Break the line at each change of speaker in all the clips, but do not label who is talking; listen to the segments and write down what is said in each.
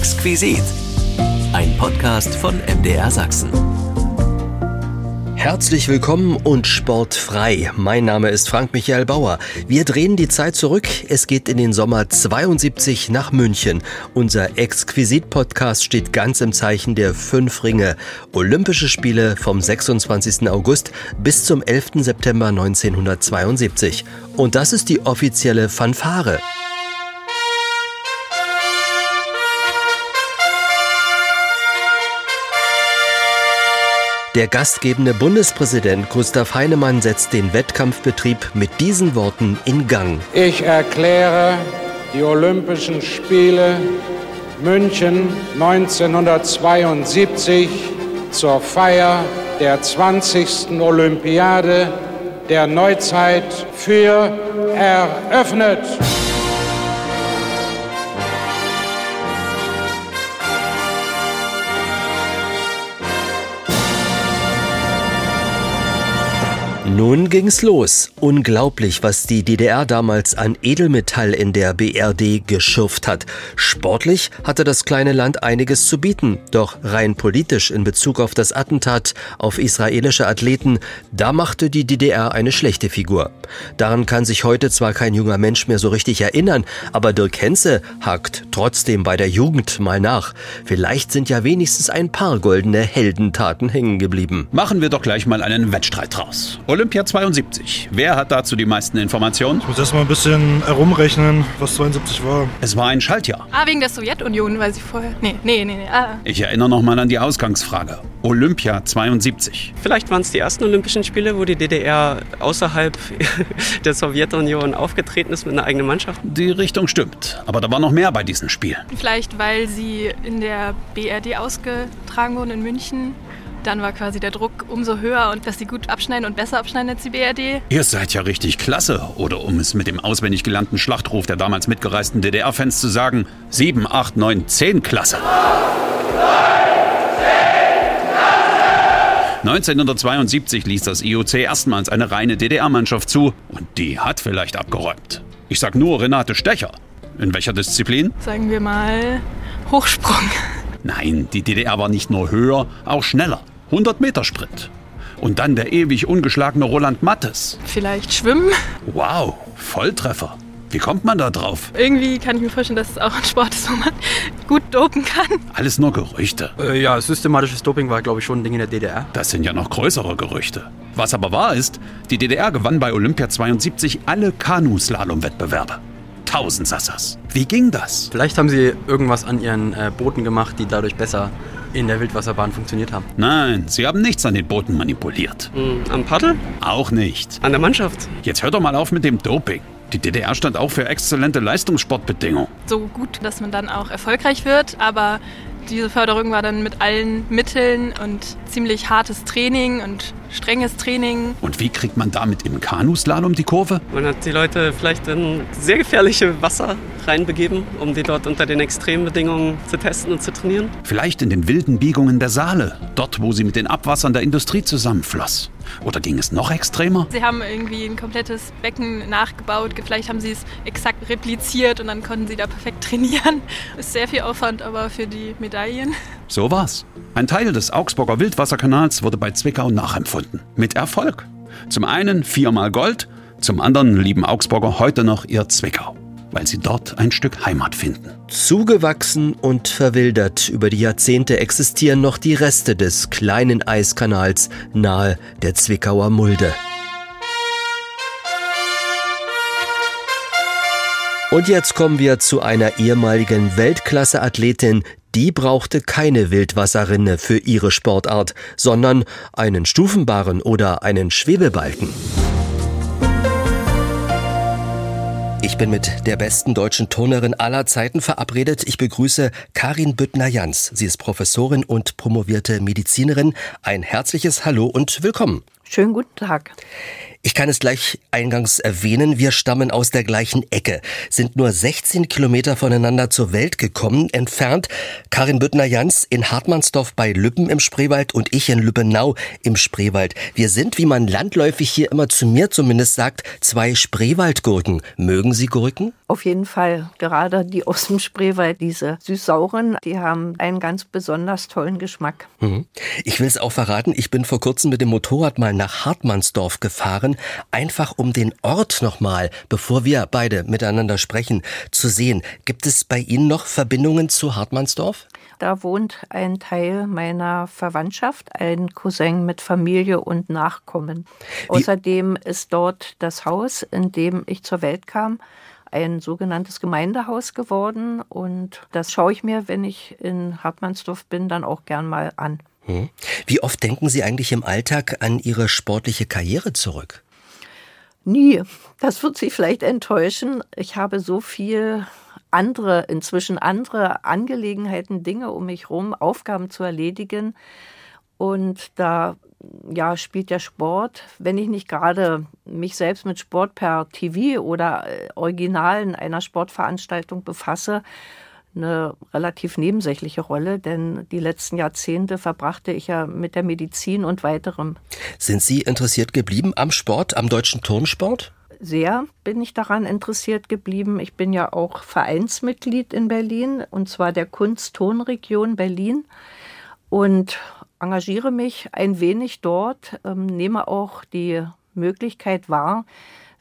Exquisit. Ein Podcast von MDR Sachsen.
Herzlich willkommen und sportfrei. Mein Name ist Frank Michael Bauer. Wir drehen die Zeit zurück. Es geht in den Sommer 72 nach München. Unser Exquisit-Podcast steht ganz im Zeichen der fünf Ringe. Olympische Spiele vom 26. August bis zum 11. September 1972. Und das ist die offizielle Fanfare. Der gastgebende Bundespräsident Gustav Heinemann setzt den Wettkampfbetrieb mit diesen Worten in Gang.
Ich erkläre die Olympischen Spiele München 1972 zur Feier der 20. Olympiade der Neuzeit für eröffnet.
Nun ging's los. Unglaublich, was die DDR damals an Edelmetall in der BRD geschürft hat. Sportlich hatte das kleine Land einiges zu bieten, doch rein politisch in Bezug auf das Attentat auf israelische Athleten, da machte die DDR eine schlechte Figur. Daran kann sich heute zwar kein junger Mensch mehr so richtig erinnern, aber Dirk Henze hakt trotzdem bei der Jugend mal nach. Vielleicht sind ja wenigstens ein paar goldene Heldentaten hängen geblieben.
Machen wir doch gleich mal einen Wettstreit draus. Olympia 72. Wer hat dazu die meisten Informationen?
Ich muss erst mal ein bisschen herumrechnen, was 72 war.
Es war ein Schaltjahr.
Ah, wegen der Sowjetunion, weil sie vorher. Nee, nee, nee, nee. Ah.
Ich erinnere noch mal an die Ausgangsfrage. Olympia 72.
Vielleicht waren es die ersten Olympischen Spiele, wo die DDR außerhalb der Sowjetunion aufgetreten ist mit einer eigenen Mannschaft.
Die Richtung stimmt. Aber da war noch mehr bei diesen Spielen.
Vielleicht, weil sie in der BRD ausgetragen wurden in München. Dann war quasi der Druck umso höher und dass sie gut abschneiden und besser abschneiden als die BRD.
Ihr seid ja richtig klasse. Oder um es mit dem auswendig gelernten Schlachtruf der damals mitgereisten DDR-Fans zu sagen, 7, 8, 9, 10 klasse. 1972 ließ das IOC erstmals eine reine DDR-Mannschaft zu und die hat vielleicht abgeräumt. Ich sag nur Renate Stecher. In welcher Disziplin?
Sagen wir mal Hochsprung.
Nein, die DDR war nicht nur höher, auch schneller. 100 Meter Sprint. Und dann der ewig ungeschlagene Roland Mattes.
Vielleicht Schwimmen.
Wow, Volltreffer. Wie kommt man da drauf?
Irgendwie kann ich mir vorstellen, dass es auch ein Sport ist, wo man gut dopen kann.
Alles nur Gerüchte.
Äh, ja, systematisches Doping war, glaube ich, schon ein Ding in der DDR.
Das sind ja noch größere Gerüchte. Was aber wahr ist, die DDR gewann bei Olympia 72 alle Kanu-Slalom-Wettbewerbe. Tausendsassers. Wie ging das?
Vielleicht haben sie irgendwas an ihren äh, Booten gemacht, die dadurch besser in der Wildwasserbahn funktioniert haben.
Nein, sie haben nichts an den Booten manipuliert.
Hm, am Paddel?
Auch nicht.
An der Mannschaft?
Jetzt hört doch mal auf mit dem Doping. Die DDR stand auch für exzellente Leistungssportbedingungen.
So gut, dass man dann auch erfolgreich wird, aber diese Förderung war dann mit allen Mitteln und ziemlich hartes Training und strenges Training.
Und wie kriegt man damit im Kanuslalom die Kurve?
Man hat die Leute vielleicht in sehr gefährliche Wasser reinbegeben, um die dort unter den Extrembedingungen zu testen und zu trainieren.
Vielleicht in den wilden Biegungen der Saale, dort wo sie mit den Abwassern der Industrie zusammenfloss. Oder ging es noch extremer?
Sie haben irgendwie ein komplettes Becken nachgebaut. Vielleicht haben sie es exakt repliziert und dann konnten sie da perfekt trainieren. Ist sehr viel Aufwand, aber für die Medaillen.
So war's. Ein Teil des Augsburger Wildwasserkanals wurde bei Zwickau nachempfunden. Mit Erfolg. Zum einen viermal Gold, zum anderen lieben Augsburger heute noch ihr Zwickau weil sie dort ein Stück Heimat finden.
Zugewachsen und verwildert über die Jahrzehnte existieren noch die Reste des kleinen Eiskanals nahe der Zwickauer Mulde. Und jetzt kommen wir zu einer ehemaligen Weltklasse-Athletin, die brauchte keine Wildwasserrinne für ihre Sportart, sondern einen Stufenbarren oder einen Schwebebalken. Ich bin mit der besten deutschen Turnerin aller Zeiten verabredet. Ich begrüße Karin Büttner-Jans. Sie ist Professorin und promovierte Medizinerin. Ein herzliches Hallo und willkommen.
Schönen guten Tag.
Ich kann es gleich eingangs erwähnen, wir stammen aus der gleichen Ecke, sind nur 16 Kilometer voneinander zur Welt gekommen, entfernt. Karin Büttner-Jans in Hartmannsdorf bei Lüppen im Spreewald und ich in Lübbenau im Spreewald. Wir sind, wie man landläufig hier immer zu mir zumindest sagt, zwei Spreewaldgurken. Mögen Sie Gurken?
Auf jeden Fall. Gerade die aus dem Spreewald, diese süß-sauren, die haben einen ganz besonders tollen Geschmack.
Mhm. Ich will es auch verraten, ich bin vor kurzem mit dem Motorrad mal nach Hartmannsdorf gefahren machen, einfach um den Ort nochmal, bevor wir beide miteinander sprechen, zu sehen. Gibt es bei Ihnen noch Verbindungen zu Hartmannsdorf?
Da wohnt ein Teil meiner Verwandtschaft, ein Cousin mit Familie und Nachkommen. Wie? Außerdem ist dort das Haus, in dem ich zur Welt kam, ein sogenanntes Gemeindehaus geworden. Und das schaue ich mir, wenn ich in Hartmannsdorf bin, dann auch gern mal an.
Hm. Wie oft denken Sie eigentlich im Alltag an Ihre sportliche Karriere zurück?
Nie. Das wird Sie vielleicht enttäuschen. Ich habe so viel andere, inzwischen andere Angelegenheiten, Dinge um mich herum, Aufgaben zu erledigen. Und da ja, spielt der Sport, wenn ich nicht gerade mich selbst mit Sport per TV oder äh, Originalen einer Sportveranstaltung befasse, eine relativ nebensächliche Rolle, denn die letzten Jahrzehnte verbrachte ich ja mit der Medizin und weiterem.
Sind Sie interessiert geblieben am Sport, am deutschen Turnsport?
Sehr bin ich daran interessiert geblieben. Ich bin ja auch Vereinsmitglied in Berlin, und zwar der Kunst-Ton-Region Berlin. Und engagiere mich ein wenig dort, ähm, nehme auch die Möglichkeit wahr,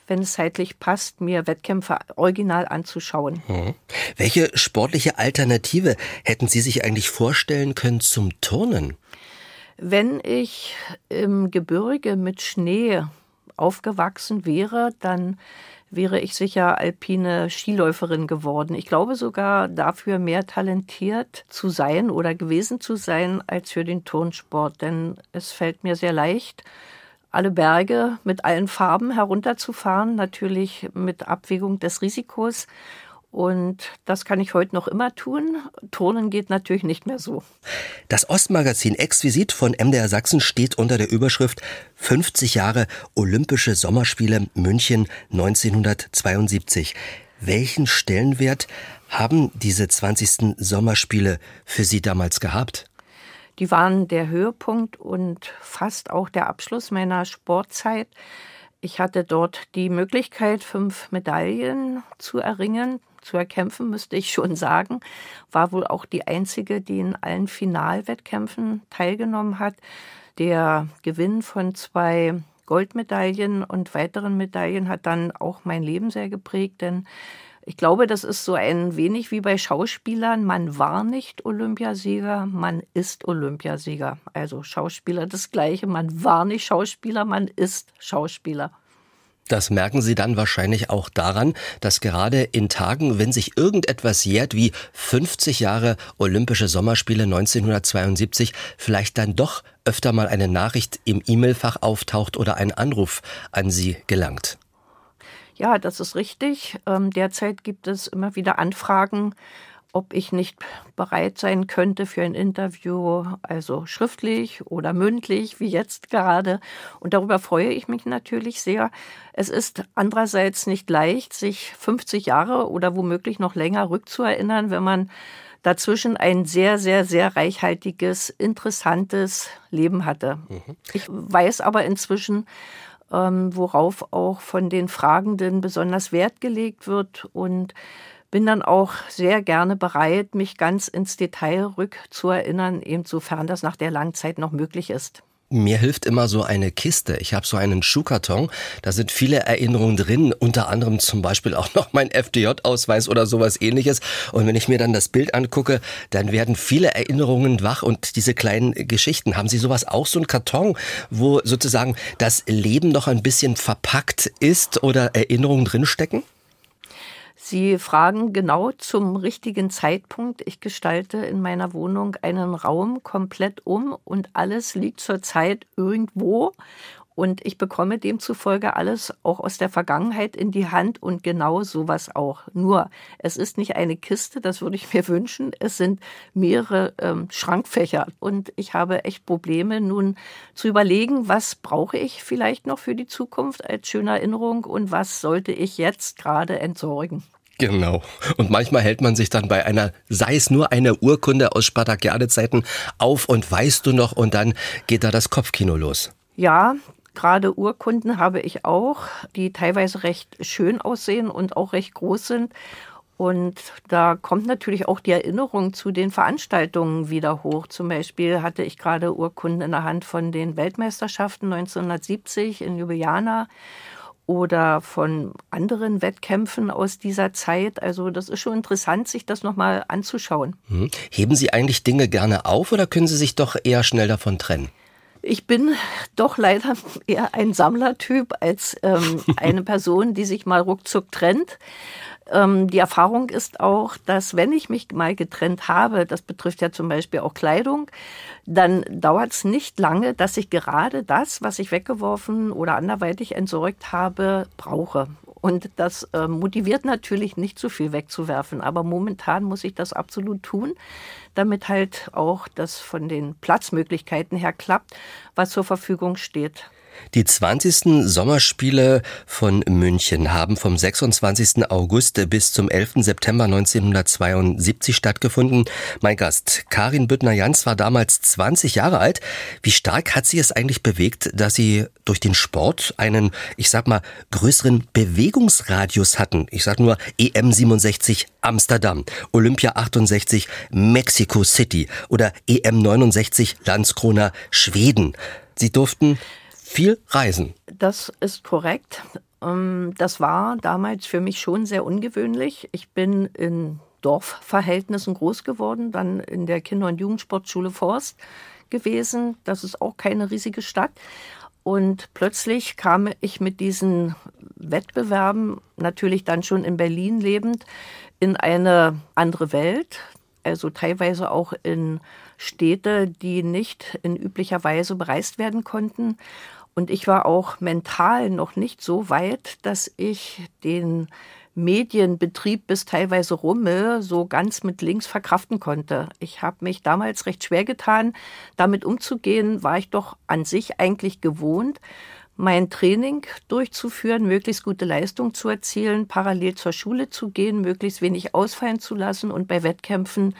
wenn es zeitlich passt, mir Wettkämpfe original anzuschauen.
Mhm. Welche sportliche Alternative hätten Sie sich eigentlich vorstellen können zum Turnen?
Wenn ich im Gebirge mit Schnee aufgewachsen wäre, dann wäre ich sicher alpine Skiläuferin geworden. Ich glaube sogar dafür mehr talentiert zu sein oder gewesen zu sein als für den Turnsport, denn es fällt mir sehr leicht, alle Berge mit allen Farben herunterzufahren, natürlich mit Abwägung des Risikos. Und das kann ich heute noch immer tun. Turnen geht natürlich nicht mehr so.
Das Ostmagazin Exquisit von MDR Sachsen steht unter der Überschrift 50 Jahre Olympische Sommerspiele München 1972. Welchen Stellenwert haben diese 20. Sommerspiele für Sie damals gehabt?
Die waren der Höhepunkt und fast auch der Abschluss meiner Sportzeit. Ich hatte dort die Möglichkeit, fünf Medaillen zu erringen, zu erkämpfen, müsste ich schon sagen. War wohl auch die einzige, die in allen Finalwettkämpfen teilgenommen hat. Der Gewinn von zwei Goldmedaillen und weiteren Medaillen hat dann auch mein Leben sehr geprägt, denn ich glaube, das ist so ein wenig wie bei Schauspielern. Man war nicht Olympiasieger, man ist Olympiasieger. Also Schauspieler das Gleiche. Man war nicht Schauspieler, man ist Schauspieler.
Das merken Sie dann wahrscheinlich auch daran, dass gerade in Tagen, wenn sich irgendetwas jährt wie 50 Jahre Olympische Sommerspiele 1972, vielleicht dann doch öfter mal eine Nachricht im E-Mail-Fach auftaucht oder ein Anruf an Sie gelangt.
Ja, das ist richtig. Ähm, derzeit gibt es immer wieder Anfragen, ob ich nicht bereit sein könnte für ein Interview, also schriftlich oder mündlich, wie jetzt gerade. Und darüber freue ich mich natürlich sehr. Es ist andererseits nicht leicht, sich 50 Jahre oder womöglich noch länger rückzuerinnern, wenn man dazwischen ein sehr, sehr, sehr reichhaltiges, interessantes Leben hatte. Mhm. Ich weiß aber inzwischen, ähm, worauf auch von den Fragenden besonders Wert gelegt wird und bin dann auch sehr gerne bereit, mich ganz ins Detail rückzuerinnern, insofern das nach der langen Zeit noch möglich ist.
Mir hilft immer so eine Kiste. Ich habe so einen Schuhkarton. Da sind viele Erinnerungen drin, unter anderem zum Beispiel auch noch mein FDJ-Ausweis oder sowas ähnliches. Und wenn ich mir dann das Bild angucke, dann werden viele Erinnerungen wach und diese kleinen Geschichten. Haben Sie sowas auch, so einen Karton, wo sozusagen das Leben noch ein bisschen verpackt ist oder Erinnerungen drinstecken?
Sie fragen genau zum richtigen Zeitpunkt. Ich gestalte in meiner Wohnung einen Raum komplett um und alles liegt zurzeit irgendwo. Und ich bekomme demzufolge alles auch aus der Vergangenheit in die Hand und genau sowas auch. Nur, es ist nicht eine Kiste, das würde ich mir wünschen. Es sind mehrere ähm, Schrankfächer. Und ich habe echt Probleme, nun zu überlegen, was brauche ich vielleicht noch für die Zukunft als schöne Erinnerung und was sollte ich jetzt gerade entsorgen.
Genau. Und manchmal hält man sich dann bei einer, sei es nur eine Urkunde aus Spartakiade-Zeiten auf und weißt du noch und dann geht da das Kopfkino los.
Ja, Gerade Urkunden habe ich auch, die teilweise recht schön aussehen und auch recht groß sind. Und da kommt natürlich auch die Erinnerung zu den Veranstaltungen wieder hoch. Zum Beispiel hatte ich gerade Urkunden in der Hand von den Weltmeisterschaften 1970 in Ljubljana oder von anderen Wettkämpfen aus dieser Zeit. Also das ist schon interessant, sich das nochmal anzuschauen.
Hm. Heben Sie eigentlich Dinge gerne auf oder können Sie sich doch eher schnell davon trennen?
Ich bin doch leider eher ein Sammlertyp als ähm, eine Person, die sich mal ruckzuck trennt. Ähm, die Erfahrung ist auch, dass wenn ich mich mal getrennt habe, das betrifft ja zum Beispiel auch Kleidung, dann dauert es nicht lange, dass ich gerade das, was ich weggeworfen oder anderweitig entsorgt habe, brauche. Und das äh, motiviert natürlich nicht so viel wegzuwerfen. Aber momentan muss ich das absolut tun, damit halt auch das von den Platzmöglichkeiten her klappt, was zur Verfügung steht.
Die 20. Sommerspiele von München haben vom 26. August bis zum 11. September 1972 stattgefunden. Mein Gast Karin Büttner-Jans war damals 20 Jahre alt. Wie stark hat sie es eigentlich bewegt, dass sie durch den Sport einen, ich sag mal, größeren Bewegungsradius hatten? Ich sag nur EM 67 Amsterdam, Olympia 68 Mexico City oder EM 69 Landskrona Schweden. Sie durften viel reisen.
Das ist korrekt. Ähm, das war damals für mich schon sehr ungewöhnlich. Ich bin in Dorfverhältnissen groß geworden, dann in der Kinder- und Jugendsportschule Forst gewesen. Das ist auch keine riesige Stadt. Und plötzlich kam ich mit diesen Wettbewerben, natürlich dann schon in Berlin lebend, in eine andere Welt. Also teilweise auch in Städte, die nicht in üblicher Weise bereist werden konnten. Und ich war auch mental noch nicht so weit, dass ich den Medienbetrieb bis teilweise Rummel so ganz mit links verkraften konnte. Ich habe mich damals recht schwer getan, damit umzugehen, war ich doch an sich eigentlich gewohnt, mein Training durchzuführen, möglichst gute Leistung zu erzielen, parallel zur Schule zu gehen, möglichst wenig ausfallen zu lassen und bei Wettkämpfen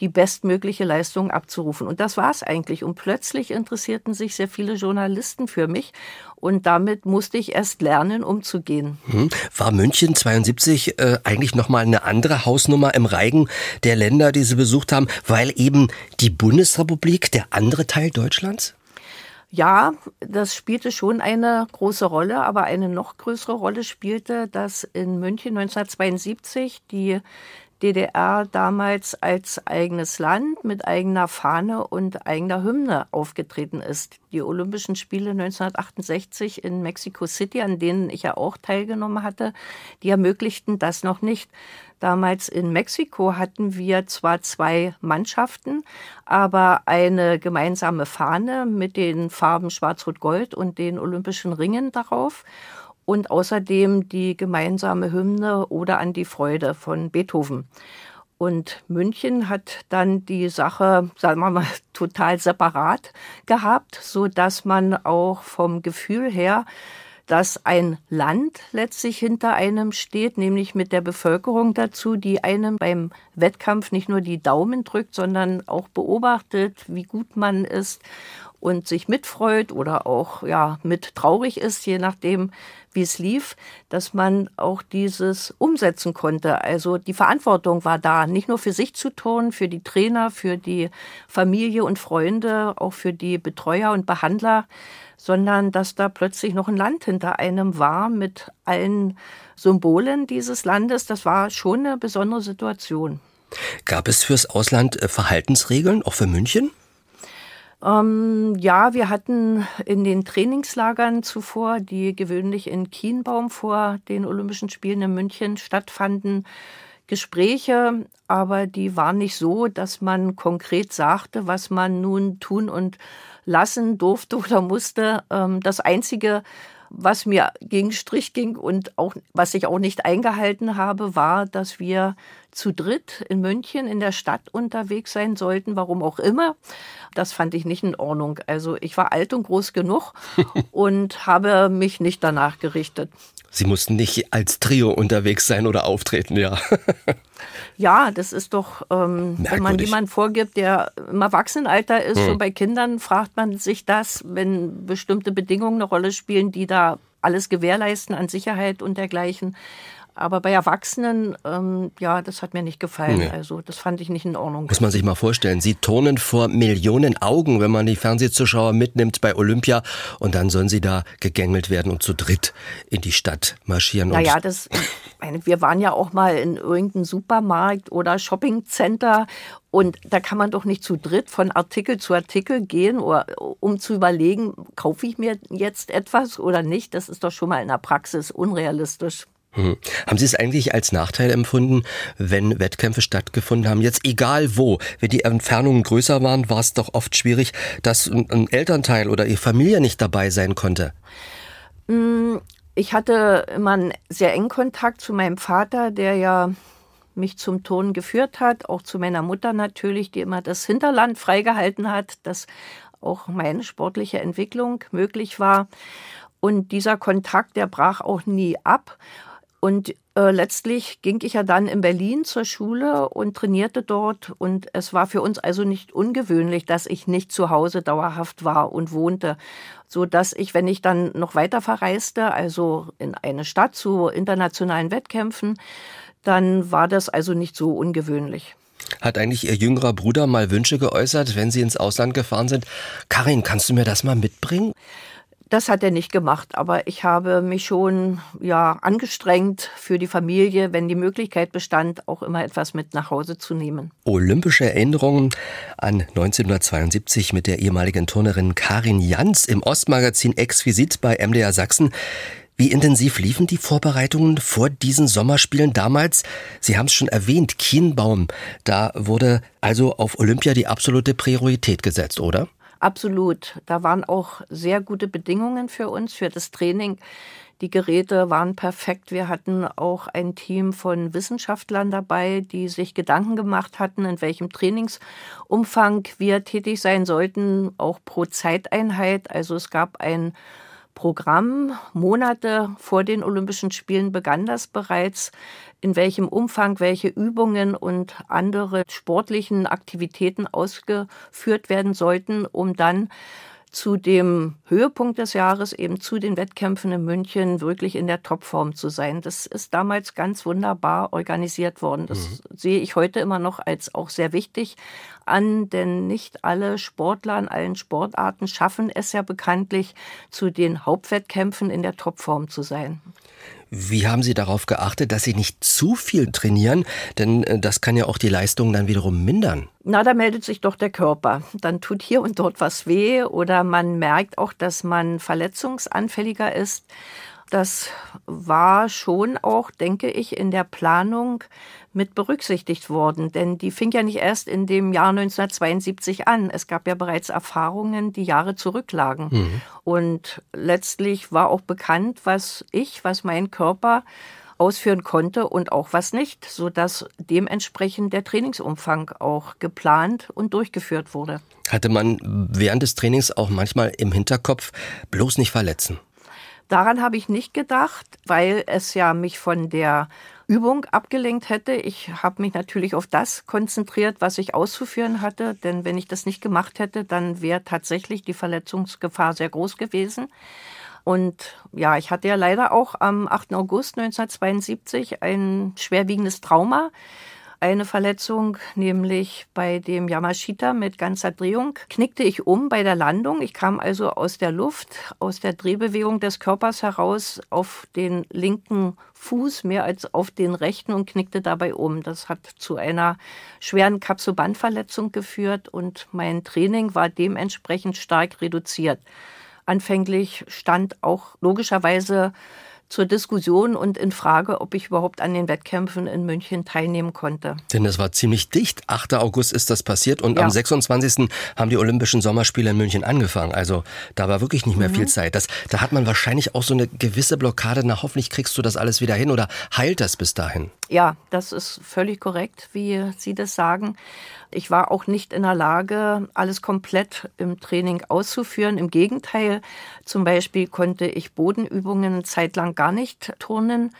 die bestmögliche Leistung abzurufen. Und das war es eigentlich. Und plötzlich interessierten sich sehr viele Journalisten für mich. Und damit musste ich erst lernen, umzugehen.
Hm. War München 72 äh, eigentlich nochmal eine andere Hausnummer im Reigen der Länder, die Sie besucht haben, weil eben die Bundesrepublik der andere Teil Deutschlands?
Ja, das spielte schon eine große Rolle, aber eine noch größere Rolle spielte, dass in München 1972 die DDR damals als eigenes Land mit eigener Fahne und eigener Hymne aufgetreten ist. Die Olympischen Spiele 1968 in Mexico City, an denen ich ja auch teilgenommen hatte, die ermöglichten das noch nicht. Damals in Mexiko hatten wir zwar zwei Mannschaften, aber eine gemeinsame Fahne mit den Farben Schwarz-Rot-Gold und den Olympischen Ringen darauf und außerdem die gemeinsame Hymne Oder an die Freude von Beethoven. Und München hat dann die Sache, sagen wir mal, total separat gehabt, so dass man auch vom Gefühl her dass ein Land letztlich hinter einem steht, nämlich mit der Bevölkerung dazu, die einem beim Wettkampf nicht nur die Daumen drückt, sondern auch beobachtet, wie gut man ist und sich mitfreut oder auch ja mit traurig ist, je nachdem, wie es lief, dass man auch dieses umsetzen konnte. Also die Verantwortung war da, nicht nur für sich zu tun, für die Trainer, für die Familie und Freunde, auch für die Betreuer und Behandler, sondern dass da plötzlich noch ein Land hinter einem war mit allen Symbolen dieses Landes. Das war schon eine besondere Situation.
Gab es fürs Ausland äh, Verhaltensregeln, auch für München?
Ähm, ja, wir hatten in den Trainingslagern zuvor, die gewöhnlich in Kienbaum vor den Olympischen Spielen in München stattfanden, Gespräche, aber die waren nicht so, dass man konkret sagte, was man nun tun und lassen durfte oder musste. Ähm, das Einzige, was mir gegen Strich ging und auch, was ich auch nicht eingehalten habe, war, dass wir zu dritt in München in der Stadt unterwegs sein sollten, warum auch immer. Das fand ich nicht in Ordnung. Also ich war alt und groß genug und habe mich nicht danach gerichtet.
Sie mussten nicht als Trio unterwegs sein oder auftreten, ja.
ja, das ist doch, ähm, wenn man jemanden vorgibt, der im Erwachsenenalter ist, hm. und bei Kindern fragt man sich das, wenn bestimmte Bedingungen eine Rolle spielen, die da alles gewährleisten an Sicherheit und dergleichen. Aber bei Erwachsenen, ähm, ja, das hat mir nicht gefallen. Nee. Also das fand ich nicht in Ordnung.
Muss man sich mal vorstellen. Sie turnen vor Millionen Augen, wenn man die Fernsehzuschauer mitnimmt bei Olympia. Und dann sollen sie da gegängelt werden und zu dritt in die Stadt marschieren.
Naja, das, meine, wir waren ja auch mal in irgendeinem Supermarkt oder Shoppingcenter. Und da kann man doch nicht zu dritt von Artikel zu Artikel gehen, oder, um zu überlegen, kaufe ich mir jetzt etwas oder nicht. Das ist doch schon mal in der Praxis unrealistisch.
Hm. Haben Sie es eigentlich als Nachteil empfunden, wenn Wettkämpfe stattgefunden haben? Jetzt egal wo, wenn die Entfernungen größer waren, war es doch oft schwierig, dass ein Elternteil oder Ihre Familie nicht dabei sein konnte.
Hm, ich hatte immer einen sehr engen Kontakt zu meinem Vater, der ja mich zum Ton geführt hat, auch zu meiner Mutter natürlich, die immer das Hinterland freigehalten hat, dass auch meine sportliche Entwicklung möglich war. Und dieser Kontakt, der brach auch nie ab. Und äh, letztlich ging ich ja dann in Berlin zur Schule und trainierte dort. Und es war für uns also nicht ungewöhnlich, dass ich nicht zu Hause dauerhaft war und wohnte. So dass ich, wenn ich dann noch weiter verreiste, also in eine Stadt zu internationalen Wettkämpfen, dann war das also nicht so ungewöhnlich.
Hat eigentlich Ihr jüngerer Bruder mal Wünsche geäußert, wenn Sie ins Ausland gefahren sind? Karin, kannst du mir das mal mitbringen?
Das hat er nicht gemacht, aber ich habe mich schon ja angestrengt für die Familie, wenn die Möglichkeit bestand, auch immer etwas mit nach Hause zu nehmen.
Olympische Erinnerungen an 1972 mit der ehemaligen Turnerin Karin Jans im Ostmagazin Exquisit bei MDR Sachsen. Wie intensiv liefen die Vorbereitungen vor diesen Sommerspielen damals? Sie haben es schon erwähnt, Kienbaum. Da wurde also auf Olympia die absolute Priorität gesetzt, oder?
Absolut. Da waren auch sehr gute Bedingungen für uns, für das Training. Die Geräte waren perfekt. Wir hatten auch ein Team von Wissenschaftlern dabei, die sich Gedanken gemacht hatten, in welchem Trainingsumfang wir tätig sein sollten, auch pro Zeiteinheit. Also es gab ein Programm. Monate vor den Olympischen Spielen begann das bereits, in welchem Umfang welche Übungen und andere sportlichen Aktivitäten ausgeführt werden sollten, um dann zu dem Höhepunkt des Jahres, eben zu den Wettkämpfen in München, wirklich in der Topform zu sein. Das ist damals ganz wunderbar organisiert worden. Das mhm. sehe ich heute immer noch als auch sehr wichtig an, denn nicht alle Sportler in allen Sportarten schaffen es ja bekanntlich, zu den Hauptwettkämpfen in der Topform zu sein.
Wie haben Sie darauf geachtet, dass Sie nicht zu viel trainieren? Denn äh, das kann ja auch die Leistung dann wiederum mindern.
Na, da meldet sich doch der Körper. Dann tut hier und dort was weh oder man merkt auch, dass man verletzungsanfälliger ist. Das war schon auch, denke ich, in der Planung mit berücksichtigt worden. Denn die fing ja nicht erst in dem Jahr 1972 an. Es gab ja bereits Erfahrungen, die Jahre zurücklagen. Mhm. Und letztlich war auch bekannt, was ich, was mein Körper ausführen konnte und auch was nicht, sodass dementsprechend der Trainingsumfang auch geplant und durchgeführt wurde.
Hatte man während des Trainings auch manchmal im Hinterkopf bloß nicht verletzen?
Daran habe ich nicht gedacht, weil es ja mich von der Übung abgelenkt hätte. Ich habe mich natürlich auf das konzentriert, was ich auszuführen hatte, denn wenn ich das nicht gemacht hätte, dann wäre tatsächlich die Verletzungsgefahr sehr groß gewesen. Und ja, ich hatte ja leider auch am 8. August 1972 ein schwerwiegendes Trauma eine Verletzung, nämlich bei dem Yamashita mit ganzer Drehung, knickte ich um bei der Landung. Ich kam also aus der Luft, aus der Drehbewegung des Körpers heraus auf den linken Fuß mehr als auf den rechten und knickte dabei um. Das hat zu einer schweren Kapsobandverletzung geführt und mein Training war dementsprechend stark reduziert. Anfänglich stand auch logischerweise zur Diskussion und in Frage, ob ich überhaupt an den Wettkämpfen in München teilnehmen konnte.
Denn es war ziemlich dicht. 8. August ist das passiert und ja. am 26. haben die Olympischen Sommerspiele in München angefangen. Also da war wirklich nicht mehr mhm. viel Zeit. Das, da hat man wahrscheinlich auch so eine gewisse Blockade. Na, hoffentlich kriegst du das alles wieder hin oder heilt das bis dahin?
Ja, das ist völlig korrekt, wie Sie das sagen. Ich war auch nicht in der Lage, alles komplett im Training auszuführen. Im Gegenteil, zum Beispiel konnte ich Bodenübungen zeitlang gar nicht turnen.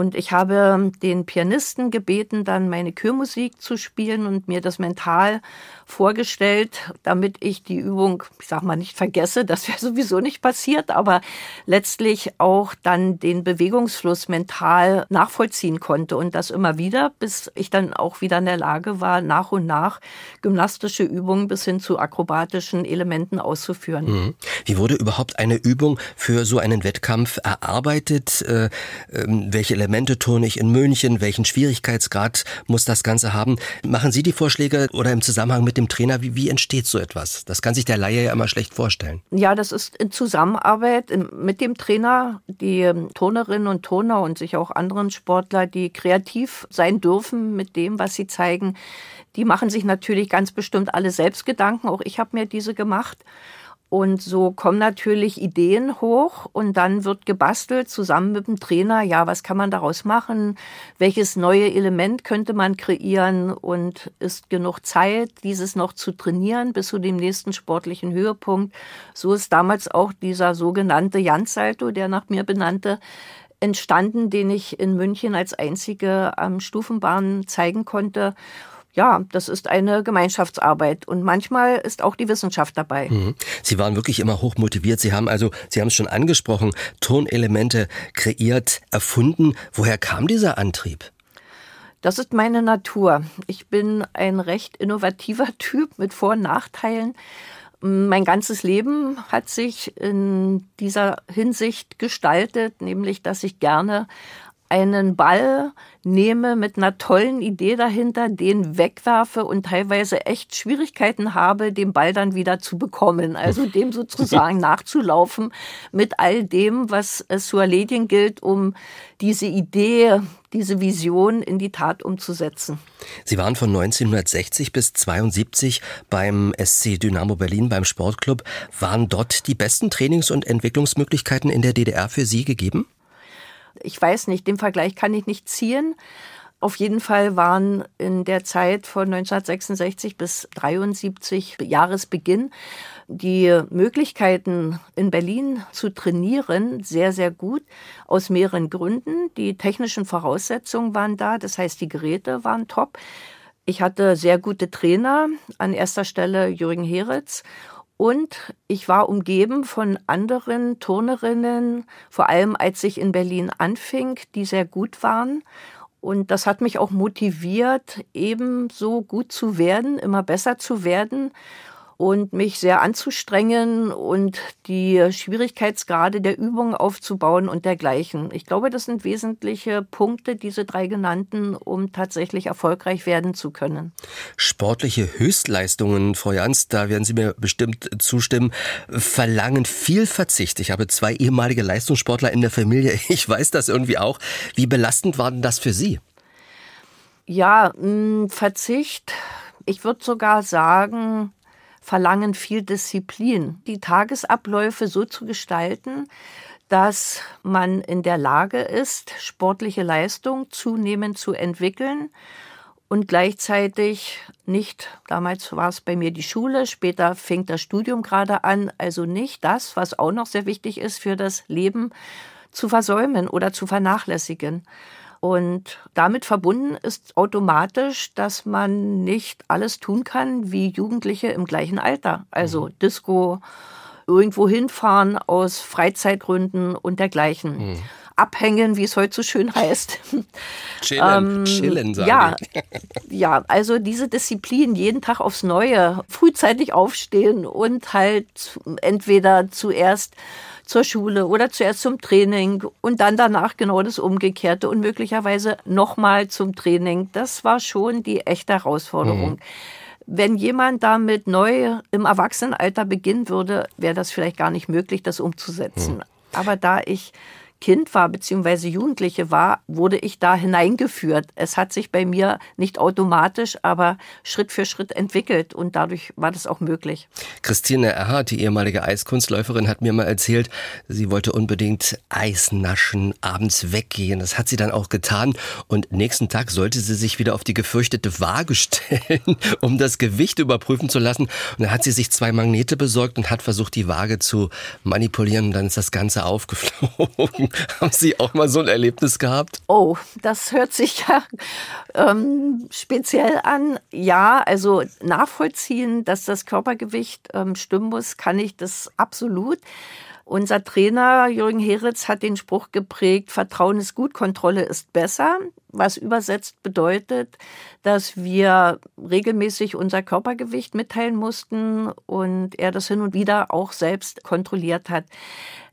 Und ich habe den Pianisten gebeten, dann meine Chörmusik zu spielen und mir das mental vorgestellt, damit ich die Übung, ich sag mal, nicht vergesse. Das wäre sowieso nicht passiert, aber letztlich auch dann den Bewegungsfluss mental nachvollziehen konnte und das immer wieder, bis ich dann auch wieder in der Lage war, nach und nach gymnastische Übungen bis hin zu akrobatischen Elementen auszuführen. Mhm.
Wie wurde überhaupt eine Übung für so einen Wettkampf erarbeitet? Äh, ähm, welche Elemente ich in München? Welchen Schwierigkeitsgrad muss das Ganze haben? Machen Sie die Vorschläge oder im Zusammenhang mit dem Trainer, wie, wie entsteht so etwas? Das kann sich der Laie ja immer schlecht vorstellen.
Ja, das ist in Zusammenarbeit mit dem Trainer, die ähm, Turnerinnen und Turner und sich auch anderen Sportler, die kreativ sein dürfen mit dem, was sie zeigen. Die machen sich natürlich ganz bestimmt alle selbst Gedanken. Auch ich habe mir diese gemacht. Und so kommen natürlich Ideen hoch und dann wird gebastelt zusammen mit dem Trainer. Ja, was kann man daraus machen? Welches neue Element könnte man kreieren? Und ist genug Zeit, dieses noch zu trainieren bis zu dem nächsten sportlichen Höhepunkt? So ist damals auch dieser sogenannte Jans-Salto, der nach mir benannte, entstanden, den ich in München als einzige am Stufenbahn zeigen konnte ja, das ist eine Gemeinschaftsarbeit und manchmal ist auch die Wissenschaft dabei. Mhm.
Sie waren wirklich immer hoch motiviert. Sie haben also, Sie haben es schon angesprochen, Turnelemente kreiert, erfunden. Woher kam dieser Antrieb?
Das ist meine Natur. Ich bin ein recht innovativer Typ mit Vor- und Nachteilen. Mein ganzes Leben hat sich in dieser Hinsicht gestaltet, nämlich dass ich gerne einen Ball nehme mit einer tollen Idee dahinter, den wegwerfe und teilweise echt Schwierigkeiten habe, den Ball dann wieder zu bekommen. Also dem sozusagen nachzulaufen mit all dem, was es zu erledigen gilt, um diese Idee, diese Vision in die Tat umzusetzen.
Sie waren von 1960 bis 72 beim SC Dynamo Berlin, beim Sportclub. Waren dort die besten Trainings- und Entwicklungsmöglichkeiten in der DDR für Sie gegeben?
Ich weiß nicht, den Vergleich kann ich nicht ziehen. Auf jeden Fall waren in der Zeit von 1966 bis 73 Jahresbeginn die Möglichkeiten in Berlin zu trainieren sehr, sehr gut aus mehreren Gründen. Die technischen Voraussetzungen waren da, das heißt, die Geräte waren top. Ich hatte sehr gute Trainer, an erster Stelle Jürgen Heritz und ich war umgeben von anderen Turnerinnen, vor allem als ich in Berlin anfing, die sehr gut waren. Und das hat mich auch motiviert, ebenso gut zu werden, immer besser zu werden und mich sehr anzustrengen und die Schwierigkeitsgrade der Übung aufzubauen und dergleichen. Ich glaube, das sind wesentliche Punkte, diese drei genannten, um tatsächlich erfolgreich werden zu können.
Sportliche Höchstleistungen, Frau Jans, da werden Sie mir bestimmt zustimmen, verlangen viel Verzicht. Ich habe zwei ehemalige Leistungssportler in der Familie. Ich weiß das irgendwie auch. Wie belastend war denn das für Sie?
Ja, Verzicht. Ich würde sogar sagen, verlangen viel Disziplin. Die Tagesabläufe so zu gestalten, dass man in der Lage ist, sportliche Leistung zunehmend zu entwickeln und gleichzeitig nicht, damals war es bei mir die Schule, später fing das Studium gerade an, also nicht das, was auch noch sehr wichtig ist für das Leben, zu versäumen oder zu vernachlässigen. Und damit verbunden ist automatisch, dass man nicht alles tun kann wie Jugendliche im gleichen Alter. Also mhm. Disco, irgendwo hinfahren aus Freizeitgründen und dergleichen. Mhm. Abhängen, wie es heute so schön heißt.
Chillen, ähm, chillen sagen
ja, ja, also diese Disziplin, jeden Tag aufs Neue, frühzeitig aufstehen und halt entweder zuerst zur Schule oder zuerst zum Training und dann danach genau das Umgekehrte und möglicherweise nochmal zum Training. Das war schon die echte Herausforderung. Mhm. Wenn jemand damit neu im Erwachsenenalter beginnen würde, wäre das vielleicht gar nicht möglich, das umzusetzen. Mhm. Aber da ich Kind war bzw. Jugendliche war, wurde ich da hineingeführt. Es hat sich bei mir nicht automatisch, aber Schritt für Schritt entwickelt und dadurch war das auch möglich.
Christine Erhardt, die ehemalige Eiskunstläuferin, hat mir mal erzählt, sie wollte unbedingt Eis naschen, abends weggehen. Das hat sie dann auch getan und nächsten Tag sollte sie sich wieder auf die gefürchtete Waage stellen, um das Gewicht überprüfen zu lassen. Und dann hat sie sich zwei Magnete besorgt und hat versucht, die Waage zu manipulieren und dann ist das Ganze aufgeflogen. Haben Sie auch mal so ein Erlebnis gehabt?
Oh, das hört sich ja ähm, speziell an. Ja, also nachvollziehen, dass das Körpergewicht ähm, stimmen muss, kann ich das absolut. Unser Trainer Jürgen Heritz hat den Spruch geprägt, Vertrauen ist gut, Kontrolle ist besser, was übersetzt bedeutet, dass wir regelmäßig unser Körpergewicht mitteilen mussten und er das hin und wieder auch selbst kontrolliert hat.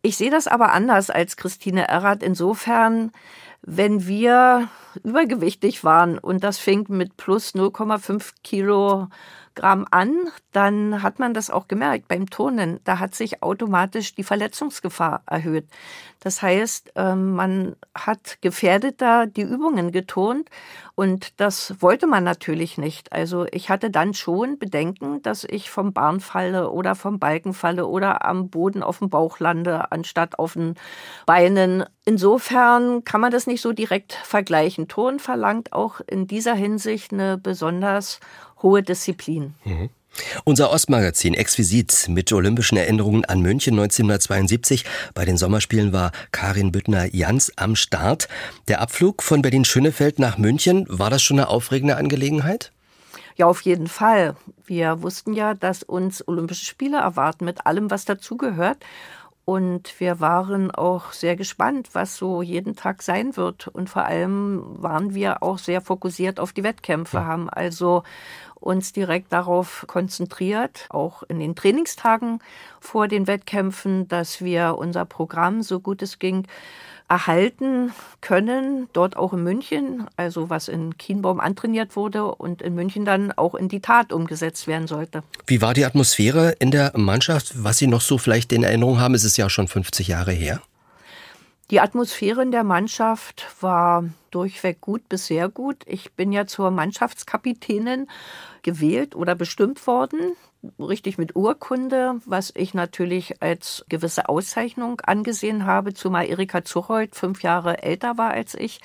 Ich sehe das aber anders als Christine Errath insofern, wenn wir übergewichtig waren und das fing mit plus 0,5 Kilo Gramm an, dann hat man das auch gemerkt beim Turnen. Da hat sich automatisch die Verletzungsgefahr erhöht. Das heißt, ähm, man hat gefährdeter die Übungen geturnt und das wollte man natürlich nicht. Also ich hatte dann schon Bedenken, dass ich vom Barn falle oder vom Balken falle oder am Boden auf dem Bauch lande, anstatt auf den Beinen. Insofern kann man das nicht so direkt vergleichen. Turnen verlangt auch in dieser Hinsicht eine besonders hohe Disziplin.
Mhm. Unser Ostmagazin Exquisit mit olympischen Erinnerungen an München 1972. Bei den Sommerspielen war Karin Büttner-Jans am Start. Der Abflug von Berlin-Schönefeld nach München, war das schon eine aufregende Angelegenheit?
Ja, auf jeden Fall. Wir wussten ja, dass uns Olympische Spiele erwarten mit allem, was dazugehört. Und wir waren auch sehr gespannt, was so jeden Tag sein wird. Und vor allem waren wir auch sehr fokussiert auf die Wettkämpfe, haben also uns direkt darauf konzentriert, auch in den Trainingstagen vor den Wettkämpfen, dass wir unser Programm, so gut es ging, erhalten können, dort auch in München, also was in Kienbaum antrainiert wurde und in München dann auch in die Tat umgesetzt werden sollte.
Wie war die Atmosphäre in der Mannschaft? Was Sie noch so vielleicht in Erinnerung haben, ist es ja schon 50 Jahre her.
Die Atmosphäre in der Mannschaft war durchweg gut bis sehr gut. Ich bin ja zur Mannschaftskapitänin gewählt oder bestimmt worden, richtig mit Urkunde, was ich natürlich als gewisse Auszeichnung angesehen habe, zumal Erika Zuchold fünf Jahre älter war als ich.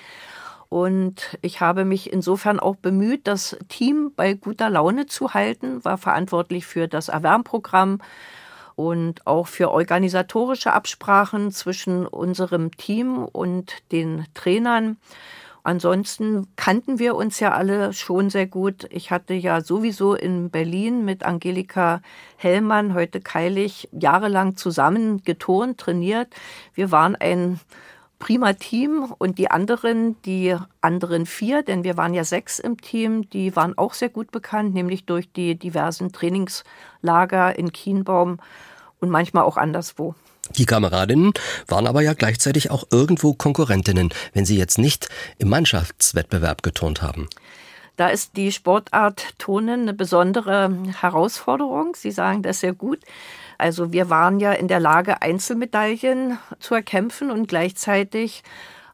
Und ich habe mich insofern auch bemüht, das Team bei guter Laune zu halten, war verantwortlich für das Erwärmprogramm, und auch für organisatorische Absprachen zwischen unserem Team und den Trainern. Ansonsten kannten wir uns ja alle schon sehr gut. Ich hatte ja sowieso in Berlin mit Angelika Hellmann, heute Keilig, jahrelang zusammen geturnt, trainiert. Wir waren ein prima Team und die anderen, die anderen vier, denn wir waren ja sechs im Team, die waren auch sehr gut bekannt, nämlich durch die diversen Trainingslager in Kienbaum und manchmal auch anderswo.
Die Kameradinnen waren aber ja gleichzeitig auch irgendwo Konkurrentinnen, wenn sie jetzt nicht im Mannschaftswettbewerb geturnt haben.
Da ist die Sportart Turnen eine besondere Herausforderung. Sie sagen das sehr gut. Also wir waren ja in der Lage, Einzelmedaillen zu erkämpfen und gleichzeitig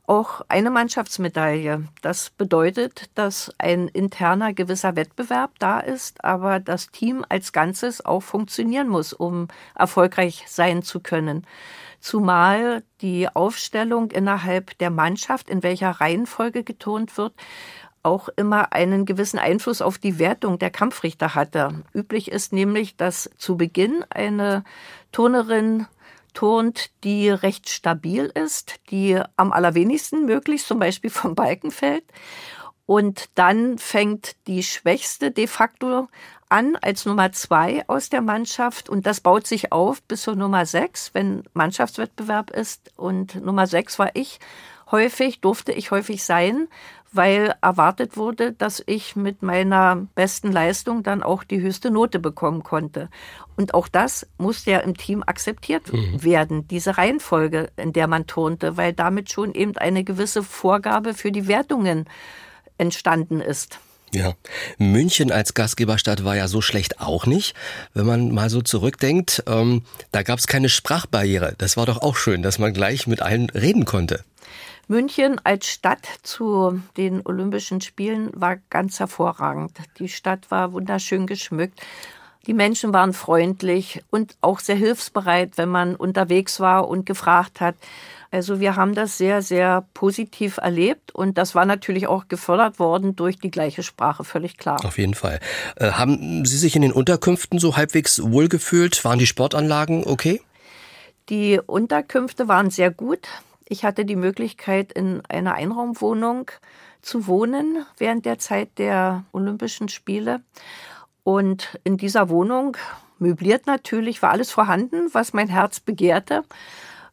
auch eine Mannschaftsmedaille. Das bedeutet, dass ein interner gewisser Wettbewerb da ist, aber das Team als Ganzes auch funktionieren muss, um erfolgreich sein zu können. Zumal die Aufstellung innerhalb der Mannschaft, in welcher Reihenfolge geturnt wird, auch immer einen gewissen Einfluss auf die Wertung der Kampfrichter hatte. Üblich ist nämlich, dass zu Beginn eine Turnerin turnt, die recht stabil ist, die am allerwenigsten möglich zum Beispiel vom Balken fällt. Und dann fängt die Schwächste de facto an als Nummer zwei aus der Mannschaft und das baut sich auf bis zur Nummer sechs, wenn Mannschaftswettbewerb ist. Und Nummer sechs war ich häufig, durfte ich häufig sein, weil erwartet wurde, dass ich mit meiner besten Leistung dann auch die höchste Note bekommen konnte. Und auch das musste ja im Team akzeptiert mhm. werden, diese Reihenfolge, in der man turnte, weil damit schon eben eine gewisse Vorgabe für die Wertungen entstanden ist.
Ja, München als Gastgeberstadt war ja so schlecht auch nicht. Wenn man mal so zurückdenkt, ähm, da gab es keine Sprachbarriere. Das war doch auch schön, dass man gleich mit allen reden konnte.
München als Stadt zu den Olympischen Spielen war ganz hervorragend. Die Stadt war wunderschön geschmückt. Die Menschen waren freundlich und auch sehr hilfsbereit, wenn man unterwegs war und gefragt hat. Also wir haben das sehr, sehr positiv erlebt und das war natürlich auch gefördert worden durch die gleiche Sprache, völlig klar.
Auf jeden Fall. Äh, haben Sie sich in den Unterkünften so halbwegs wohlgefühlt? Waren die Sportanlagen okay?
Die Unterkünfte waren sehr gut. Ich hatte die Möglichkeit, in einer Einraumwohnung zu wohnen während der Zeit der Olympischen Spiele. Und in dieser Wohnung, möbliert natürlich, war alles vorhanden, was mein Herz begehrte.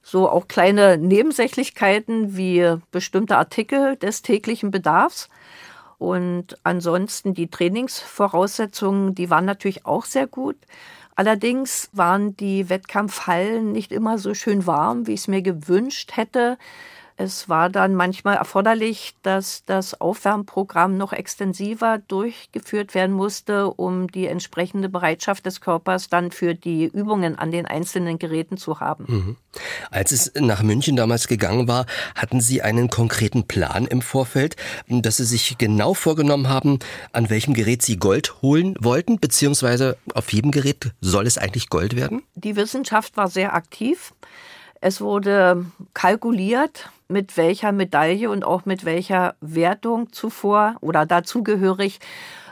So auch kleine Nebensächlichkeiten wie bestimmte Artikel des täglichen Bedarfs. Und ansonsten die Trainingsvoraussetzungen, die waren natürlich auch sehr gut. Allerdings waren die Wettkampfhallen nicht immer so schön warm, wie ich es mir gewünscht hätte. Es war dann manchmal erforderlich, dass das Aufwärmprogramm noch extensiver durchgeführt werden musste, um die entsprechende Bereitschaft des Körpers dann für die Übungen an den einzelnen Geräten zu haben. Mhm.
Als es nach München damals gegangen war, hatten Sie einen konkreten Plan im Vorfeld, dass Sie sich genau vorgenommen haben, an welchem Gerät Sie Gold holen wollten, beziehungsweise auf jedem Gerät soll es eigentlich Gold werden?
Die Wissenschaft war sehr aktiv. Es wurde kalkuliert, mit welcher Medaille und auch mit welcher Wertung zuvor oder dazugehörig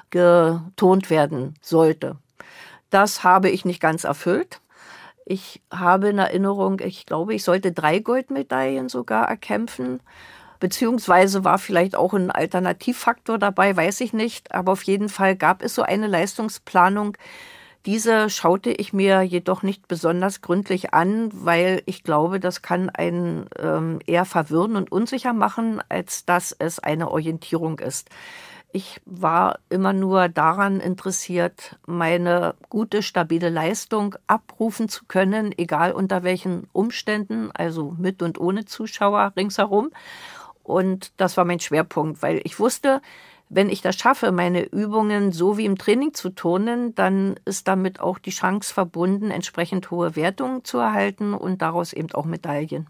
getont werden sollte. Das habe ich nicht ganz erfüllt. Ich habe in Erinnerung, ich glaube, ich sollte drei Goldmedaillen sogar erkämpfen. Beziehungsweise war vielleicht auch ein Alternativfaktor dabei, weiß ich nicht. Aber auf jeden Fall gab es so eine Leistungsplanung, diese schaute ich mir jedoch nicht besonders gründlich an, weil ich glaube, das kann einen ähm, eher verwirren und unsicher machen, als dass es eine Orientierung ist. Ich war immer nur daran interessiert, meine gute, stabile Leistung abrufen zu können, egal unter welchen Umständen, also mit und ohne Zuschauer ringsherum. Und das war mein Schwerpunkt, weil ich wusste, wenn ich das schaffe, meine Übungen so wie im Training zu turnen, dann ist damit auch die Chance verbunden, entsprechend hohe Wertungen zu erhalten und daraus eben auch Medaillen.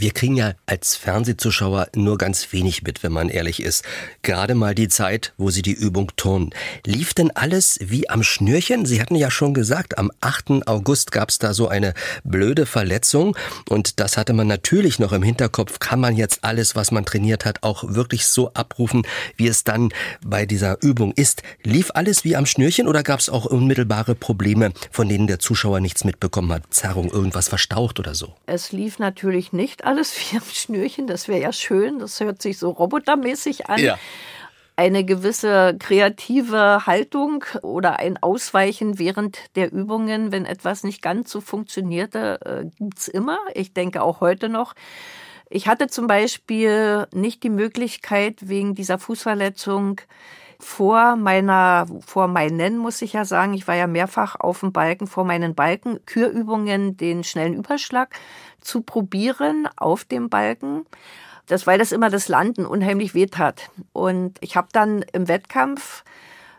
Wir kriegen ja als Fernsehzuschauer nur ganz wenig mit, wenn man ehrlich ist. Gerade mal die Zeit, wo Sie die Übung turnen. Lief denn alles wie am Schnürchen? Sie hatten ja schon gesagt, am 8. August gab es da so eine blöde Verletzung. Und das hatte man natürlich noch im Hinterkopf. Kann man jetzt alles, was man trainiert hat, auch wirklich so abrufen, wie es dann bei dieser Übung ist? Lief alles wie am Schnürchen oder gab es auch unmittelbare Probleme, von denen der Zuschauer nichts mitbekommen hat? Zerrung, irgendwas verstaucht oder so?
Es lief natürlich nicht alles wie am Schnürchen. Das wäre ja schön. Das hört sich so robotermäßig an. Ja. Eine gewisse kreative Haltung oder ein Ausweichen während der Übungen, wenn etwas nicht ganz so funktionierte, äh, gibt es immer. Ich denke auch heute noch. Ich hatte zum Beispiel nicht die Möglichkeit, wegen dieser Fußverletzung vor meiner, vor meinen, muss ich ja sagen, ich war ja mehrfach auf dem Balken, vor meinen Balken, Kürübungen, den schnellen Überschlag zu probieren auf dem Balken. Das, weil das immer das Landen unheimlich wehtat. hat. Und ich habe dann im Wettkampf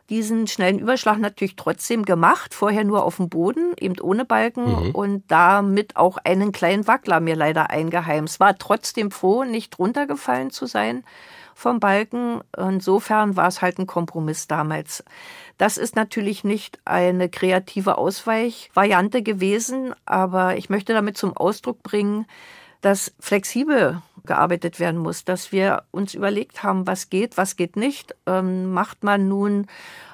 diesen schnellen Überschlag natürlich trotzdem gemacht, vorher nur auf dem Boden, eben ohne Balken mhm. und damit auch einen kleinen Wackler mir leider eingeheimst. War trotzdem froh, nicht runtergefallen zu sein vom Balken. Insofern war es halt ein Kompromiss damals. Das ist natürlich nicht eine kreative Ausweichvariante gewesen, aber ich möchte damit zum Ausdruck bringen, dass flexibel gearbeitet werden muss, dass wir uns überlegt haben, was geht, was geht nicht. Ähm, macht man nun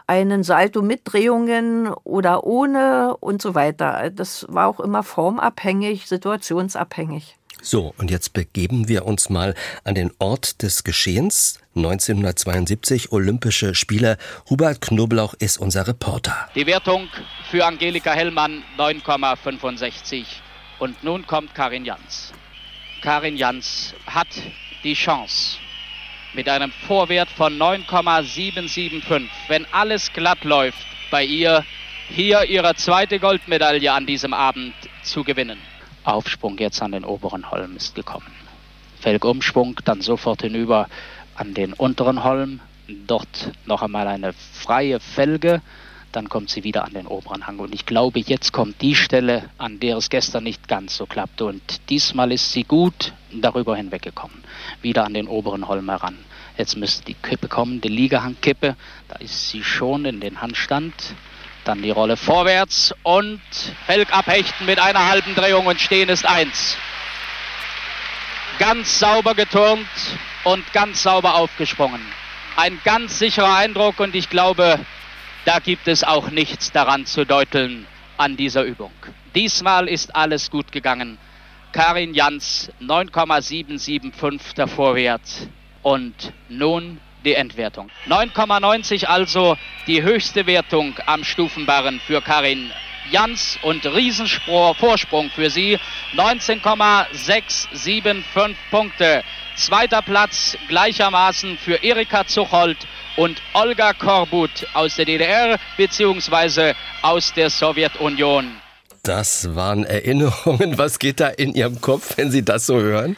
einen Salto mit Drehungen oder ohne und so weiter. Das war auch immer formabhängig, situationsabhängig.
So, und jetzt begeben wir uns mal an den Ort des Geschehens. 1972 Olympische Spiele. Hubert Knoblauch ist unser Reporter.
Die Wertung für Angelika Hellmann 9,65. Und nun kommt Karin Jans. Karin Jans hat die Chance mit einem Vorwert von 9,775, wenn alles glatt läuft bei ihr, hier ihre zweite Goldmedaille an diesem Abend zu gewinnen. Aufsprung jetzt an den oberen Holm ist gekommen. Felgumschwung, dann sofort hinüber an den unteren Holm, dort noch einmal eine freie Felge, dann kommt sie wieder an den oberen Hang. Und ich glaube, jetzt kommt die Stelle, an der es gestern nicht ganz so klappte. Und diesmal ist sie gut darüber hinweggekommen. Wieder an den oberen Holm heran. Jetzt müsste die Kippe kommen, die Liegehangkippe. Da ist sie schon in den Handstand. Dann die Rolle vorwärts und Felg abhechten mit einer halben Drehung und stehen ist eins. Ganz sauber geturnt und ganz sauber aufgesprungen. Ein ganz sicherer Eindruck und ich glaube, da gibt es auch nichts daran zu deuteln an dieser Übung. Diesmal ist alles gut gegangen. Karin Jans 9,775 der Vorwärts und nun die Endwertung. 9,90 also die höchste Wertung am Stufenbarren für Karin Jans und Riesenvorsprung für sie. 19,675 Punkte. Zweiter Platz gleichermaßen für Erika Zuchold und Olga Korbut aus der DDR bzw. aus der Sowjetunion.
Das waren Erinnerungen. Was geht da in Ihrem Kopf, wenn Sie das so hören?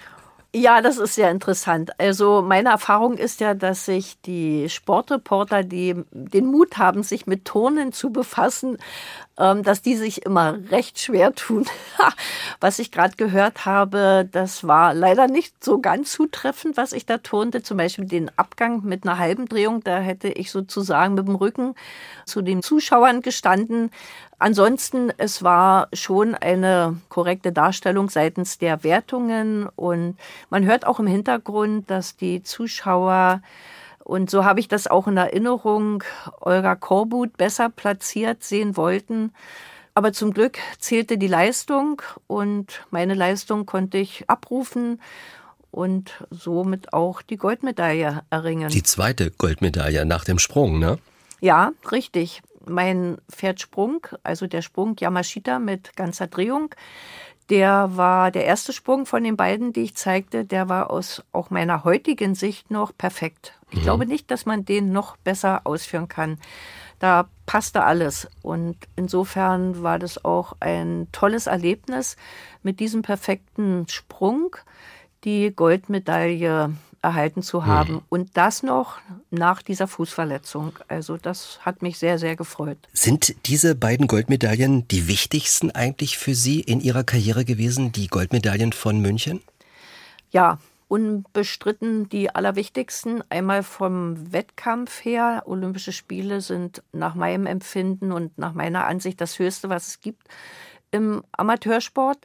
Ja, das ist sehr interessant. Also meine Erfahrung ist ja, dass sich die Sportreporter, die den Mut haben, sich mit Turnen zu befassen, ähm, dass die sich immer recht schwer tun. was ich gerade gehört habe, das war leider nicht so ganz zutreffend, was ich da turnte. Zum Beispiel den Abgang mit einer halben Drehung, da hätte ich sozusagen mit dem Rücken zu den Zuschauern gestanden. Ansonsten, es war schon eine korrekte Darstellung seitens der Wertungen und man hört auch im Hintergrund, dass die Zuschauer und so habe ich das auch in Erinnerung, Olga Korbut besser platziert sehen wollten. Aber zum Glück zählte die Leistung und meine Leistung konnte ich abrufen und somit auch die Goldmedaille erringen.
Die zweite Goldmedaille nach dem Sprung, ne?
Ja, richtig. Mein Pferdsprung, also der Sprung Yamashita mit ganzer Drehung, der war der erste Sprung von den beiden, die ich zeigte, der war aus auch meiner heutigen Sicht noch perfekt. Ich mhm. glaube nicht, dass man den noch besser ausführen kann. Da passte alles. Und insofern war das auch ein tolles Erlebnis mit diesem perfekten Sprung, die Goldmedaille erhalten zu haben. Hm. Und das noch nach dieser Fußverletzung. Also das hat mich sehr, sehr gefreut.
Sind diese beiden Goldmedaillen die wichtigsten eigentlich für Sie in Ihrer Karriere gewesen, die Goldmedaillen von München?
Ja, unbestritten die allerwichtigsten. Einmal vom Wettkampf her. Olympische Spiele sind nach meinem Empfinden und nach meiner Ansicht das Höchste, was es gibt im Amateursport.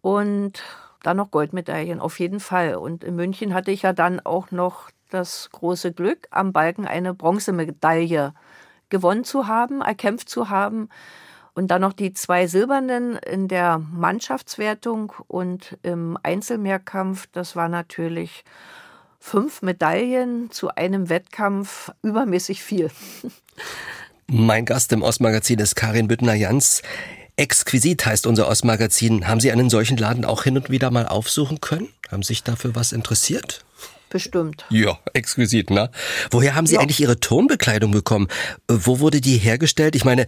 Und dann noch Goldmedaillen, auf jeden Fall. Und in München hatte ich ja dann auch noch das große Glück, am Balken eine Bronzemedaille gewonnen zu haben, erkämpft zu haben. Und dann noch die zwei Silbernen in der Mannschaftswertung und im Einzelmehrkampf. Das war natürlich fünf Medaillen zu einem Wettkampf übermäßig viel.
Mein Gast im Ostmagazin ist Karin Büttner-Jans. Exquisit heißt unser Ostmagazin. Haben Sie einen solchen Laden auch hin und wieder mal aufsuchen können? Haben Sie sich dafür was interessiert?
Bestimmt.
Ja, exquisit, ne? Woher haben Sie ja. eigentlich Ihre Tonbekleidung bekommen? Wo wurde die hergestellt? Ich meine,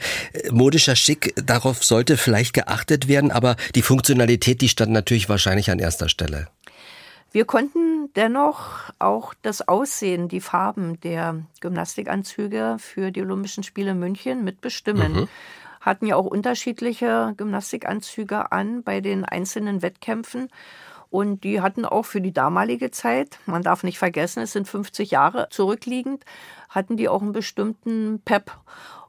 modischer Schick, darauf sollte vielleicht geachtet werden, aber die Funktionalität, die stand natürlich wahrscheinlich an erster Stelle.
Wir konnten dennoch auch das Aussehen, die Farben der Gymnastikanzüge für die Olympischen Spiele München mitbestimmen. Mhm hatten ja auch unterschiedliche Gymnastikanzüge an bei den einzelnen Wettkämpfen. Und die hatten auch für die damalige Zeit, man darf nicht vergessen, es sind 50 Jahre zurückliegend, hatten die auch einen bestimmten Pep.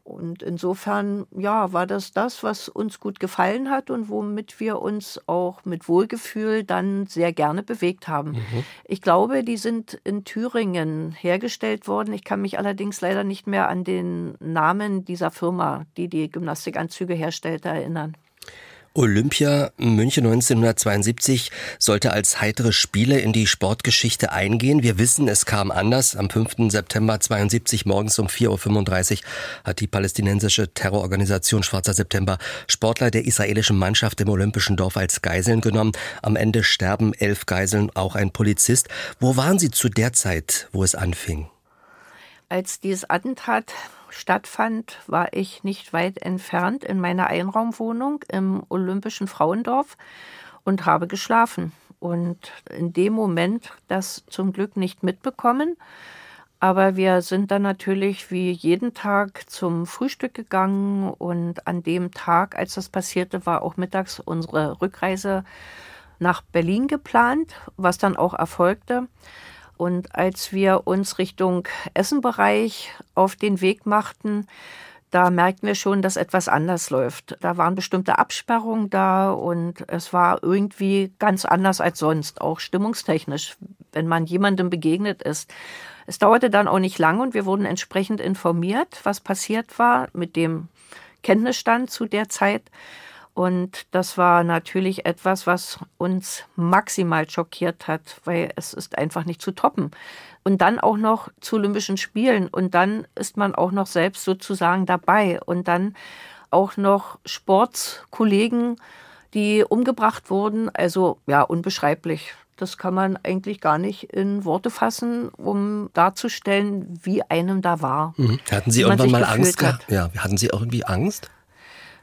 Und insofern, ja, war das das, was uns gut gefallen hat und womit wir uns auch mit Wohlgefühl dann sehr gerne bewegt haben. Mhm. Ich glaube, die sind in Thüringen hergestellt worden. Ich kann mich allerdings leider nicht mehr an den Namen dieser Firma, die die Gymnastikanzüge herstellte, erinnern.
Olympia München 1972 sollte als heitere Spiele in die Sportgeschichte eingehen. Wir wissen, es kam anders. Am 5. September 72 morgens um 4.35 Uhr hat die palästinensische Terrororganisation Schwarzer September Sportler der israelischen Mannschaft im Olympischen Dorf als Geiseln genommen. Am Ende sterben elf Geiseln, auch ein Polizist. Wo waren Sie zu der Zeit, wo es anfing?
Als dieses Attentat stattfand, war ich nicht weit entfernt in meiner Einraumwohnung im Olympischen Frauendorf und habe geschlafen. Und in dem Moment das zum Glück nicht mitbekommen. Aber wir sind dann natürlich wie jeden Tag zum Frühstück gegangen und an dem Tag, als das passierte, war auch mittags unsere Rückreise nach Berlin geplant, was dann auch erfolgte. Und als wir uns Richtung Essenbereich auf den Weg machten, da merkten wir schon, dass etwas anders läuft. Da waren bestimmte Absperrungen da und es war irgendwie ganz anders als sonst, auch stimmungstechnisch, wenn man jemandem begegnet ist. Es dauerte dann auch nicht lange und wir wurden entsprechend informiert, was passiert war mit dem Kenntnisstand zu der Zeit. Und das war natürlich etwas, was uns maximal schockiert hat, weil es ist einfach nicht zu toppen. Und dann auch noch zu Olympischen Spielen. Und dann ist man auch noch selbst sozusagen dabei. Und dann auch noch Sportkollegen, die umgebracht wurden. Also ja, unbeschreiblich. Das kann man eigentlich gar nicht in Worte fassen, um darzustellen, wie einem da war.
Mhm. Hatten Sie irgendwann mal Angst gehabt? Ja, hatten Sie irgendwie Angst?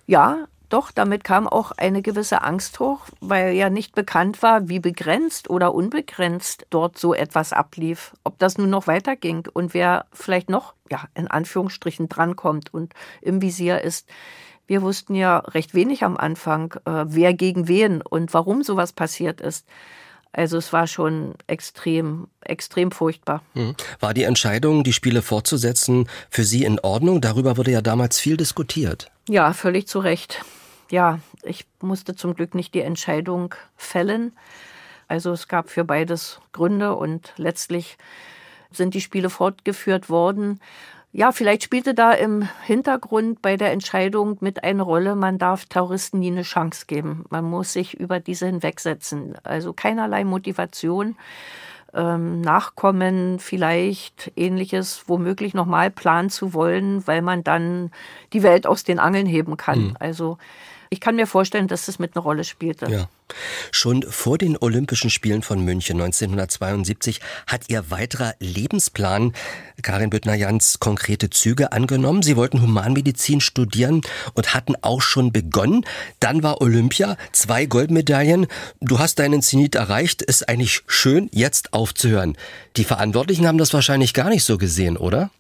Ja, doch, damit kam auch eine gewisse Angst hoch, weil ja nicht bekannt war, wie begrenzt oder unbegrenzt dort so etwas ablief. Ob das nun noch weiterging und wer vielleicht noch, ja, in Anführungsstrichen drankommt und im Visier ist. Wir wussten ja recht wenig am Anfang, äh, wer gegen wen und warum sowas passiert ist. Also es war schon extrem, extrem furchtbar.
Mhm. War die Entscheidung, die Spiele fortzusetzen, für Sie in Ordnung? Darüber wurde ja damals viel diskutiert.
Ja, völlig zu Recht ja, ich musste zum Glück nicht die Entscheidung fällen. Also es gab für beides Gründe und letztlich sind die Spiele fortgeführt worden. Ja, vielleicht spielte da im Hintergrund bei der Entscheidung mit eine Rolle, man darf Terroristen nie eine Chance geben. Man muss sich über diese hinwegsetzen. Also keinerlei Motivation, ähm, Nachkommen, vielleicht ähnliches, womöglich nochmal planen zu wollen, weil man dann die Welt aus den Angeln heben kann. Mhm. Also ich kann mir vorstellen, dass das mit einer Rolle spielte.
Ja. Schon vor den Olympischen Spielen von München 1972 hat Ihr weiterer Lebensplan, Karin Büttner-Jans, konkrete Züge angenommen. Sie wollten Humanmedizin studieren und hatten auch schon begonnen. Dann war Olympia, zwei Goldmedaillen. Du hast deinen Zenit erreicht. Ist eigentlich schön, jetzt aufzuhören. Die Verantwortlichen haben das wahrscheinlich gar nicht so gesehen, oder?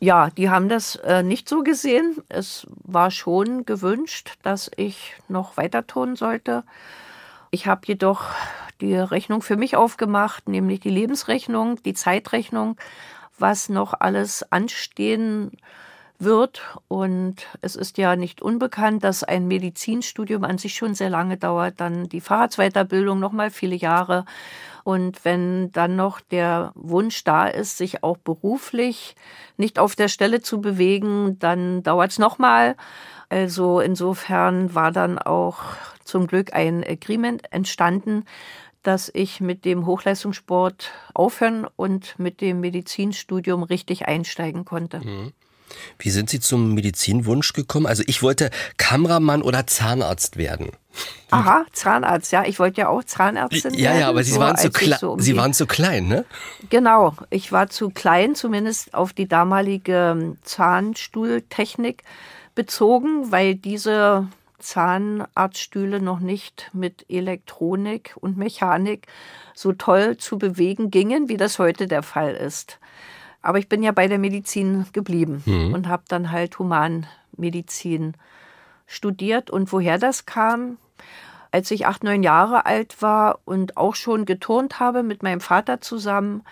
Ja, die haben das äh, nicht so gesehen. Es war schon gewünscht, dass ich noch weiter tun sollte. Ich habe jedoch die Rechnung für mich aufgemacht, nämlich die Lebensrechnung, die Zeitrechnung, was noch alles anstehen wird. Und es ist ja nicht unbekannt, dass ein Medizinstudium an sich schon sehr lange dauert, dann die Fahrradsweiterbildung noch mal viele Jahre. Und wenn dann noch der Wunsch da ist, sich auch beruflich nicht auf der Stelle zu bewegen, dann dauert es nochmal. Also insofern war dann auch zum Glück ein Agreement entstanden, dass ich mit dem Hochleistungssport aufhören und mit dem Medizinstudium richtig einsteigen konnte. Mhm.
Wie sind Sie zum Medizinwunsch gekommen? Also ich wollte Kameramann oder Zahnarzt werden.
Aha, Zahnarzt, ja. Ich wollte ja auch Zahnärztin
ja, werden. Ja, ja, aber Sie, so, waren, zu so Sie waren zu klein, ne?
Genau, ich war zu klein, zumindest auf die damalige ähm, Zahnstuhltechnik bezogen, weil diese Zahnarztstühle noch nicht mit Elektronik und Mechanik so toll zu bewegen gingen, wie das heute der Fall ist. Aber ich bin ja bei der Medizin geblieben mhm. und habe dann halt Humanmedizin studiert. Und woher das kam, als ich acht, neun Jahre alt war und auch schon geturnt habe mit meinem Vater zusammen,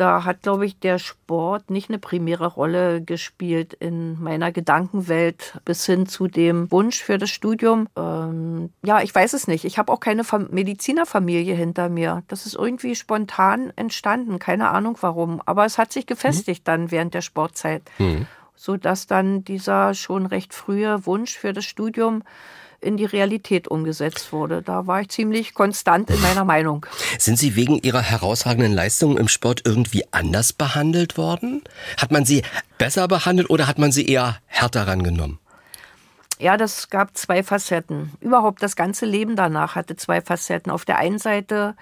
da hat, glaube ich, der Sport nicht eine primäre Rolle gespielt in meiner Gedankenwelt bis hin zu dem Wunsch für das Studium. Ähm, ja, ich weiß es nicht. Ich habe auch keine Medizinerfamilie hinter mir. Das ist irgendwie spontan entstanden. Keine Ahnung warum. Aber es hat sich gefestigt mhm. dann während der Sportzeit. Mhm. Sodass dann dieser schon recht frühe Wunsch für das Studium in die Realität umgesetzt wurde. Da war ich ziemlich konstant in meiner Meinung.
Sind Sie wegen Ihrer herausragenden Leistungen im Sport irgendwie anders behandelt worden? Hat man Sie besser behandelt oder hat man Sie eher härter rangenommen?
Ja, das gab zwei Facetten. Überhaupt das ganze Leben danach hatte zwei Facetten. Auf der einen Seite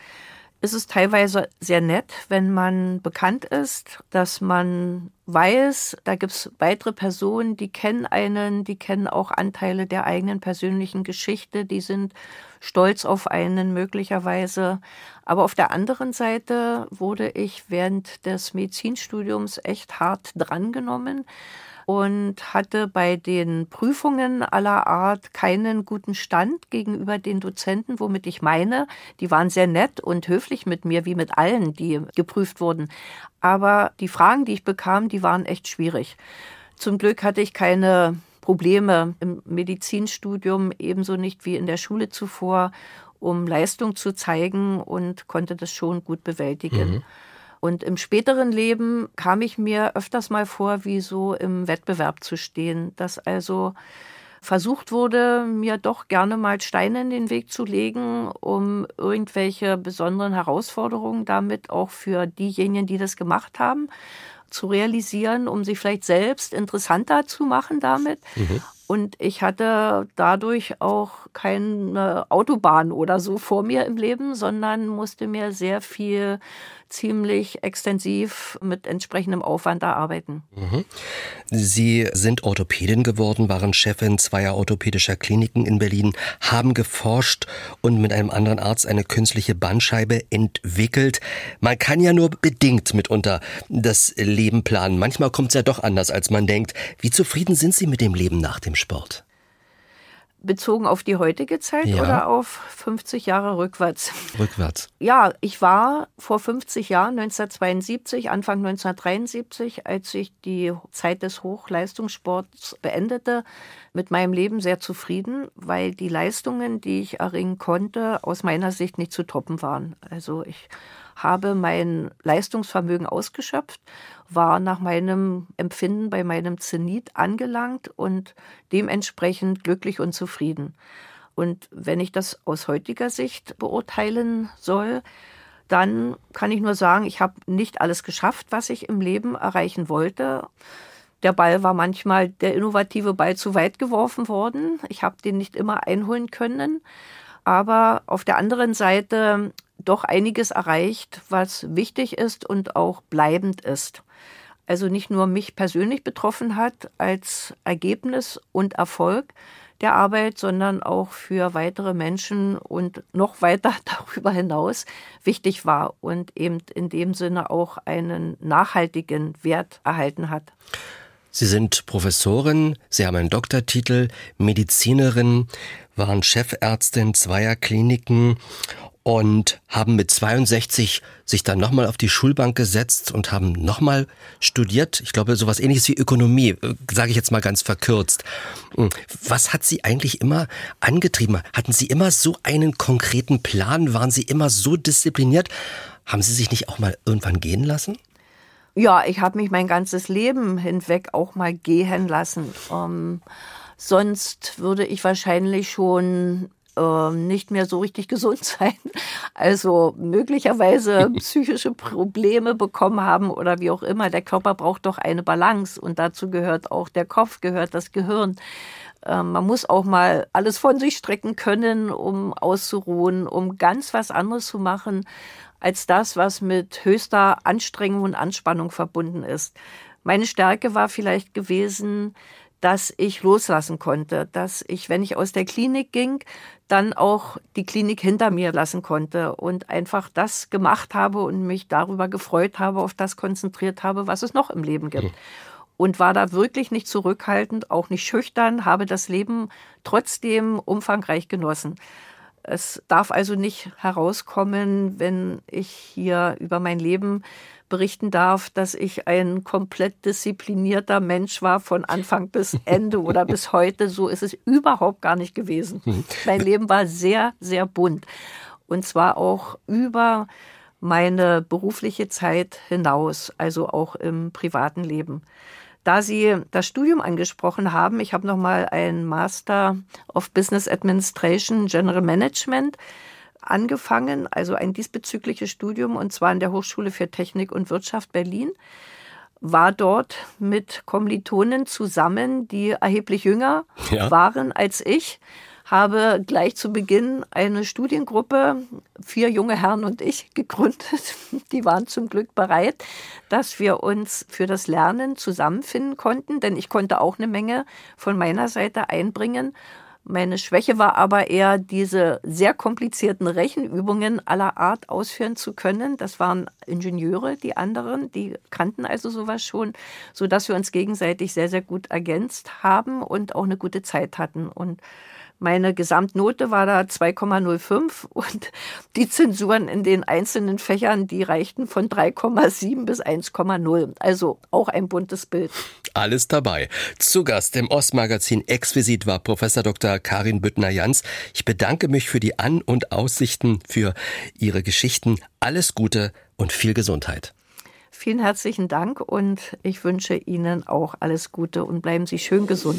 ist es teilweise sehr nett, wenn man bekannt ist, dass man weiß, da gibt es weitere Personen, die kennen einen, die kennen auch Anteile der eigenen persönlichen Geschichte, die sind stolz auf einen möglicherweise. Aber auf der anderen Seite wurde ich während des Medizinstudiums echt hart drangenommen und hatte bei den Prüfungen aller Art keinen guten Stand gegenüber den Dozenten, womit ich meine, die waren sehr nett und höflich mit mir, wie mit allen, die geprüft wurden. Aber die Fragen, die ich bekam, die waren echt schwierig. Zum Glück hatte ich keine Probleme im Medizinstudium, ebenso nicht wie in der Schule zuvor, um Leistung zu zeigen und konnte das schon gut bewältigen. Mhm. Und im späteren Leben kam ich mir öfters mal vor, wie so im Wettbewerb zu stehen, dass also versucht wurde, mir doch gerne mal Steine in den Weg zu legen, um irgendwelche besonderen Herausforderungen damit auch für diejenigen, die das gemacht haben, zu realisieren, um sich vielleicht selbst interessanter zu machen damit. Mhm. Und ich hatte dadurch auch keine Autobahn oder so vor mir im Leben, sondern musste mir sehr viel ziemlich extensiv mit entsprechendem Aufwand erarbeiten.
Mhm. Sie sind Orthopädin geworden, waren Chefin zweier orthopädischer Kliniken in Berlin, haben geforscht und mit einem anderen Arzt eine künstliche Bandscheibe entwickelt. Man kann ja nur bedingt mitunter das Leben planen. Manchmal kommt es ja doch anders, als man denkt. Wie zufrieden sind Sie mit dem Leben nach dem Sport?
Bezogen auf die heutige Zeit ja. oder auf 50 Jahre rückwärts?
Rückwärts.
Ja, ich war vor 50 Jahren, 1972, Anfang 1973, als ich die Zeit des Hochleistungssports beendete, mit meinem Leben sehr zufrieden, weil die Leistungen, die ich erringen konnte, aus meiner Sicht nicht zu toppen waren. Also ich habe mein Leistungsvermögen ausgeschöpft, war nach meinem Empfinden bei meinem Zenit angelangt und dementsprechend glücklich und zufrieden. Und wenn ich das aus heutiger Sicht beurteilen soll, dann kann ich nur sagen, ich habe nicht alles geschafft, was ich im Leben erreichen wollte. Der Ball war manchmal der innovative Ball zu weit geworfen worden. Ich habe den nicht immer einholen können. Aber auf der anderen Seite doch einiges erreicht, was wichtig ist und auch bleibend ist. Also nicht nur mich persönlich betroffen hat als Ergebnis und Erfolg der Arbeit, sondern auch für weitere Menschen und noch weiter darüber hinaus wichtig war und eben in dem Sinne auch einen nachhaltigen Wert erhalten hat.
Sie sind Professorin, Sie haben einen Doktortitel, Medizinerin, waren Chefärztin zweier Kliniken und haben mit 62 sich dann nochmal auf die Schulbank gesetzt und haben nochmal studiert. Ich glaube, sowas ähnliches wie Ökonomie, äh, sage ich jetzt mal ganz verkürzt. Hm, was hat Sie eigentlich immer angetrieben? Hatten Sie immer so einen konkreten Plan? Waren Sie immer so diszipliniert? Haben Sie sich nicht auch mal irgendwann gehen lassen?
Ja, ich habe mich mein ganzes Leben hinweg auch mal gehen lassen. Ähm, sonst würde ich wahrscheinlich schon ähm, nicht mehr so richtig gesund sein, also möglicherweise psychische Probleme bekommen haben oder wie auch immer. Der Körper braucht doch eine Balance und dazu gehört auch der Kopf, gehört das Gehirn. Ähm, man muss auch mal alles von sich strecken können, um auszuruhen, um ganz was anderes zu machen als das, was mit höchster Anstrengung und Anspannung verbunden ist. Meine Stärke war vielleicht gewesen, dass ich loslassen konnte, dass ich, wenn ich aus der Klinik ging, dann auch die Klinik hinter mir lassen konnte und einfach das gemacht habe und mich darüber gefreut habe, auf das konzentriert habe, was es noch im Leben gibt. Mhm. Und war da wirklich nicht zurückhaltend, auch nicht schüchtern, habe das Leben trotzdem umfangreich genossen. Es darf also nicht herauskommen, wenn ich hier über mein Leben berichten darf, dass ich ein komplett disziplinierter Mensch war von Anfang bis Ende oder bis heute. So ist es überhaupt gar nicht gewesen. Mhm. Mein Leben war sehr, sehr bunt. Und zwar auch über meine berufliche Zeit hinaus, also auch im privaten Leben. Da Sie das Studium angesprochen haben, ich habe noch mal einen Master of Business Administration General Management angefangen, also ein diesbezügliches Studium, und zwar an der Hochschule für Technik und Wirtschaft Berlin. War dort mit Kommilitonen zusammen, die erheblich jünger ja. waren als ich, habe gleich zu Beginn eine Studiengruppe, vier junge Herren und ich, gegründet. Die waren zum Glück bereit, dass wir uns für das Lernen zusammenfinden konnten, denn ich konnte auch eine Menge von meiner Seite einbringen. Meine Schwäche war aber eher, diese sehr komplizierten Rechenübungen aller Art ausführen zu können. Das waren Ingenieure, die anderen, die kannten also sowas schon, so dass wir uns gegenseitig sehr, sehr gut ergänzt haben und auch eine gute Zeit hatten. Und meine Gesamtnote war da 2,05 und die Zensuren in den einzelnen Fächern, die reichten von 3,7 bis 1,0. Also auch ein buntes Bild.
Alles dabei. Zu Gast im Ostmagazin Exquisit war Professor Dr. Karin Büttner-Jans. Ich bedanke mich für die An- und Aussichten, für Ihre Geschichten. Alles Gute und viel Gesundheit.
Vielen herzlichen Dank und ich wünsche Ihnen auch alles Gute und bleiben Sie schön gesund.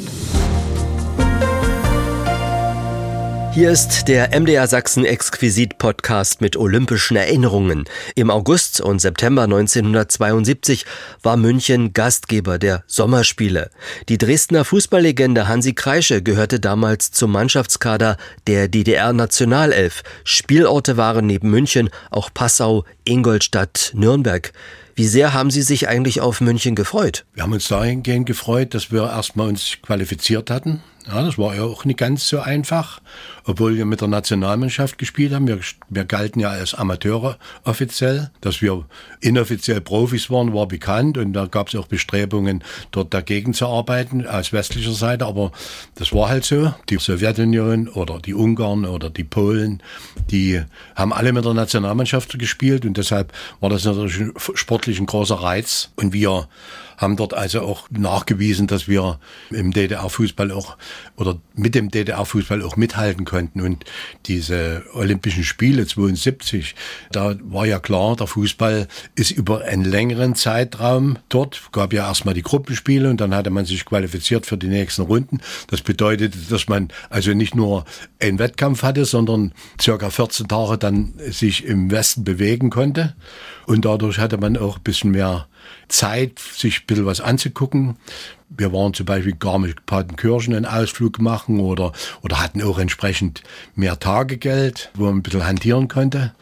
Hier ist der MDR Sachsen Exquisit Podcast mit olympischen Erinnerungen. Im August und September 1972 war München Gastgeber der Sommerspiele. Die Dresdner Fußballlegende Hansi Kreische gehörte damals zum Mannschaftskader der DDR Nationalelf. Spielorte waren neben München auch Passau, Ingolstadt, Nürnberg. Wie sehr haben Sie sich eigentlich auf München gefreut?
Wir haben uns dahingehend gefreut, dass wir erstmal uns qualifiziert hatten. Ja, das war ja auch nicht ganz so einfach, obwohl wir mit der Nationalmannschaft gespielt haben. Wir, wir galten ja als Amateure offiziell. Dass wir inoffiziell Profis waren, war bekannt und da gab es auch Bestrebungen, dort dagegen zu arbeiten, aus westlicher Seite. Aber das war halt so. Die Sowjetunion oder die Ungarn oder die Polen, die haben alle mit der Nationalmannschaft gespielt und deshalb war das natürlich sportlich ein großer Reiz. Und wir haben dort also auch nachgewiesen, dass wir im DDR-Fußball auch oder mit dem DDR-Fußball auch mithalten konnten. Und diese Olympischen Spiele 72, da war ja klar, der Fußball ist über einen längeren Zeitraum dort. Gab ja erstmal die Gruppenspiele und dann hatte man sich qualifiziert für die nächsten Runden. Das bedeutete, dass man also nicht nur einen Wettkampf hatte, sondern circa 14 Tage dann sich im Westen bewegen konnte. Und dadurch hatte man auch ein bisschen mehr Zeit, sich ein bisschen was anzugucken. Wir waren zum Beispiel gar mit Patenkirchen einen Ausflug machen oder, oder hatten auch entsprechend mehr Tagegeld, wo man ein bisschen hantieren konnte.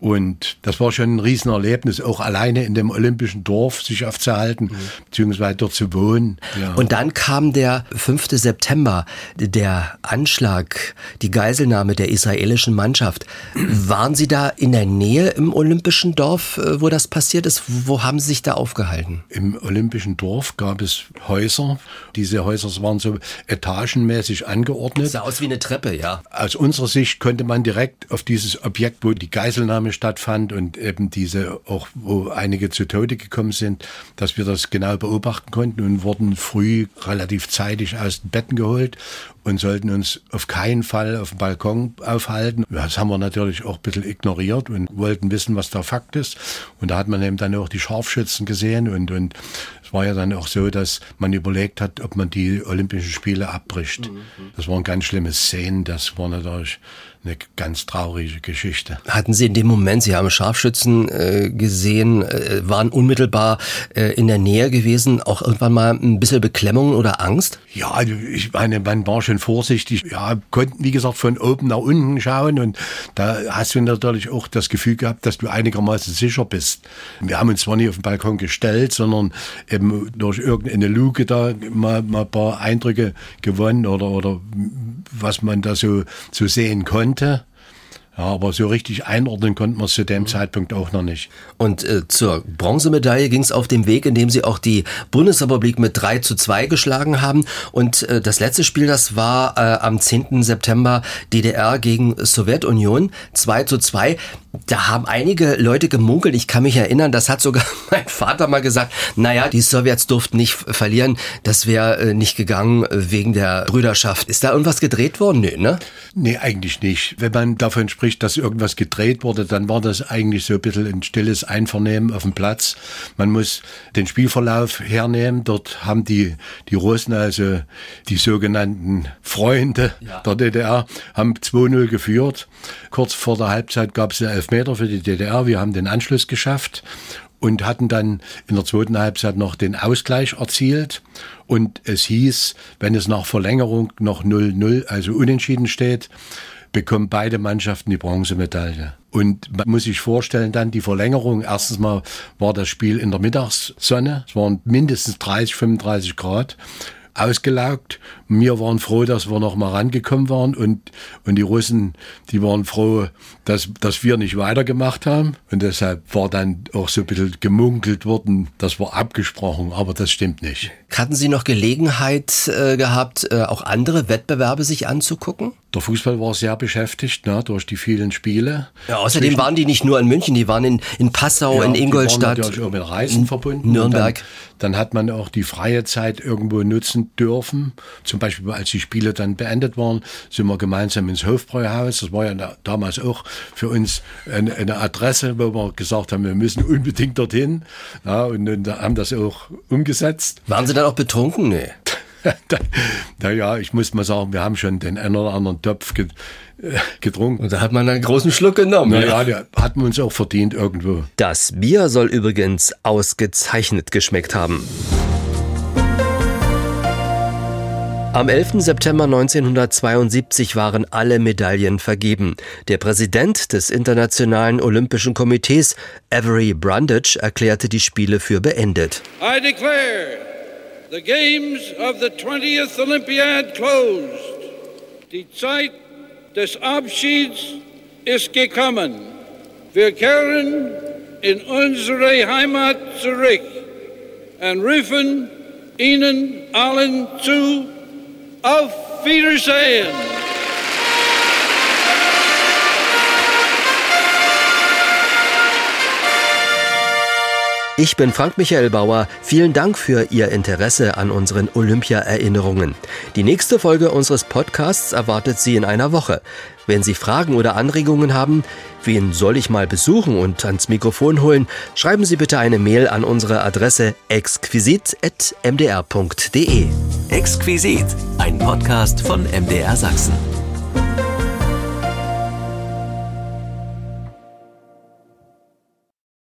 Und das war schon ein Riesenerlebnis, auch alleine in dem olympischen Dorf sich aufzuhalten, mhm. beziehungsweise dort zu wohnen.
Ja. Und dann kam der 5. September, der Anschlag, die Geiselnahme der israelischen Mannschaft. Waren Sie da in der Nähe im olympischen Dorf, äh, wo das passiert ist? Wo haben Sie sich da aufgehalten?
Im olympischen Dorf gab es Häuser. Diese Häuser waren so etagenmäßig angeordnet. Das
sah aus wie eine Treppe, ja.
Aus unserer Sicht konnte man direkt auf dieses Objekt, wo die Geiselnahme stattfand und eben diese auch, wo einige zu Tode gekommen sind, dass wir das genau beobachten konnten und wurden früh relativ zeitig aus den Betten geholt und sollten uns auf keinen Fall auf dem Balkon aufhalten. Das haben wir natürlich auch ein bisschen ignoriert und wollten wissen, was der Fakt ist. Und da hat man eben dann auch die Scharfschützen gesehen und, und es war ja dann auch so, dass man überlegt hat, ob man die Olympischen Spiele abbricht. Mhm. Das waren ganz schlimme Szenen, das war natürlich eine ganz traurige Geschichte.
Hatten Sie in dem Moment, Sie haben Scharfschützen äh, gesehen, äh, waren unmittelbar äh, in der Nähe gewesen, auch irgendwann mal ein bisschen Beklemmung oder Angst?
Ja, also ich meine, man war schon vorsichtig. Ja, konnten, wie gesagt, von oben nach unten schauen und da hast du natürlich auch das Gefühl gehabt, dass du einigermaßen sicher bist. Wir haben uns zwar nicht auf den Balkon gestellt, sondern eben durch irgendeine Luke da mal, mal ein paar Eindrücke gewonnen oder, oder was man da so, so sehen konnte konnte. Ja, aber so richtig einordnen konnten wir es zu dem Zeitpunkt auch noch nicht.
Und äh, zur Bronzemedaille ging es auf dem Weg, indem sie auch die Bundesrepublik mit 3 zu 2 geschlagen haben. Und äh, das letzte Spiel, das war äh, am 10. September DDR gegen Sowjetunion 2 zu 2. Da haben einige Leute gemunkelt. Ich kann mich erinnern, das hat sogar mein Vater mal gesagt. Naja, die Sowjets durften nicht verlieren. Das wäre äh, nicht gegangen wegen der Brüderschaft. Ist da irgendwas gedreht worden?
Nee, ne? Nee, eigentlich nicht. Wenn man davon spricht, dass irgendwas gedreht wurde, dann war das eigentlich so ein bisschen ein stilles Einvernehmen auf dem Platz. Man muss den Spielverlauf hernehmen. Dort haben die, die Russen, also die sogenannten Freunde ja. der DDR, haben 2-0 geführt. Kurz vor der Halbzeit gab es eine Elfmeter für die DDR. Wir haben den Anschluss geschafft und hatten dann in der zweiten Halbzeit noch den Ausgleich erzielt. Und es hieß, wenn es nach Verlängerung noch 0-0, also unentschieden steht, bekommen beide Mannschaften die Bronzemedaille. Und man muss sich vorstellen, dann die Verlängerung. Erstens mal war das Spiel in der Mittagssonne. Es waren mindestens 30, 35 Grad ausgelaugt. Wir waren froh, dass wir noch mal rangekommen waren und, und die Russen, die waren froh, dass, dass wir nicht weitergemacht haben. Und deshalb war dann auch so ein bisschen gemunkelt worden, das war abgesprochen, aber das stimmt nicht.
Hatten Sie noch Gelegenheit äh, gehabt, äh, auch andere Wettbewerbe sich anzugucken?
Der Fußball war sehr beschäftigt ne, durch die vielen Spiele.
Ja, außerdem waren die nicht nur in München, die waren in, in Passau, ja, in Ingolstadt.
Die waren natürlich auch mit Reisen verbunden.
Nürnberg.
Dann, dann, hat man auch die freie Zeit irgendwo nutzen dürfen. Zum Beispiel, als die Spiele dann beendet waren, sind wir gemeinsam ins Hofbräuhaus. Das war ja damals auch für uns eine, eine Adresse, wo wir gesagt haben, wir müssen unbedingt dorthin. Ja, und, und haben das auch umgesetzt.
Waren Sie dann auch betrunken? Nee.
Naja, ich muss mal sagen, wir haben schon den einen oder anderen Topf äh, getrunken.
Und da hat man einen großen Schluck genommen.
Naja, der hat man uns auch verdient irgendwo.
Das Bier soll übrigens ausgezeichnet geschmeckt haben. Am 11. September 1972 waren alle Medaillen vergeben. Der Präsident des Internationalen Olympischen Komitees, Avery Brundage, erklärte die Spiele für beendet.
I declare the games of the 20th Olympiad closed. Die Zeit des Abschieds ist gekommen. Wir kehren in unsere Heimat zurück und rufen Ihnen allen zu, auf Wiedersehen!
Ich bin Frank Michael Bauer. Vielen Dank für Ihr Interesse an unseren Olympia-Erinnerungen. Die nächste Folge unseres Podcasts erwartet Sie in einer Woche. Wenn Sie Fragen oder Anregungen haben, wen soll ich mal besuchen und ans Mikrofon holen, schreiben Sie bitte eine Mail an unsere Adresse exquisit.mdr.de.
Exquisit, ein Podcast von MDR Sachsen.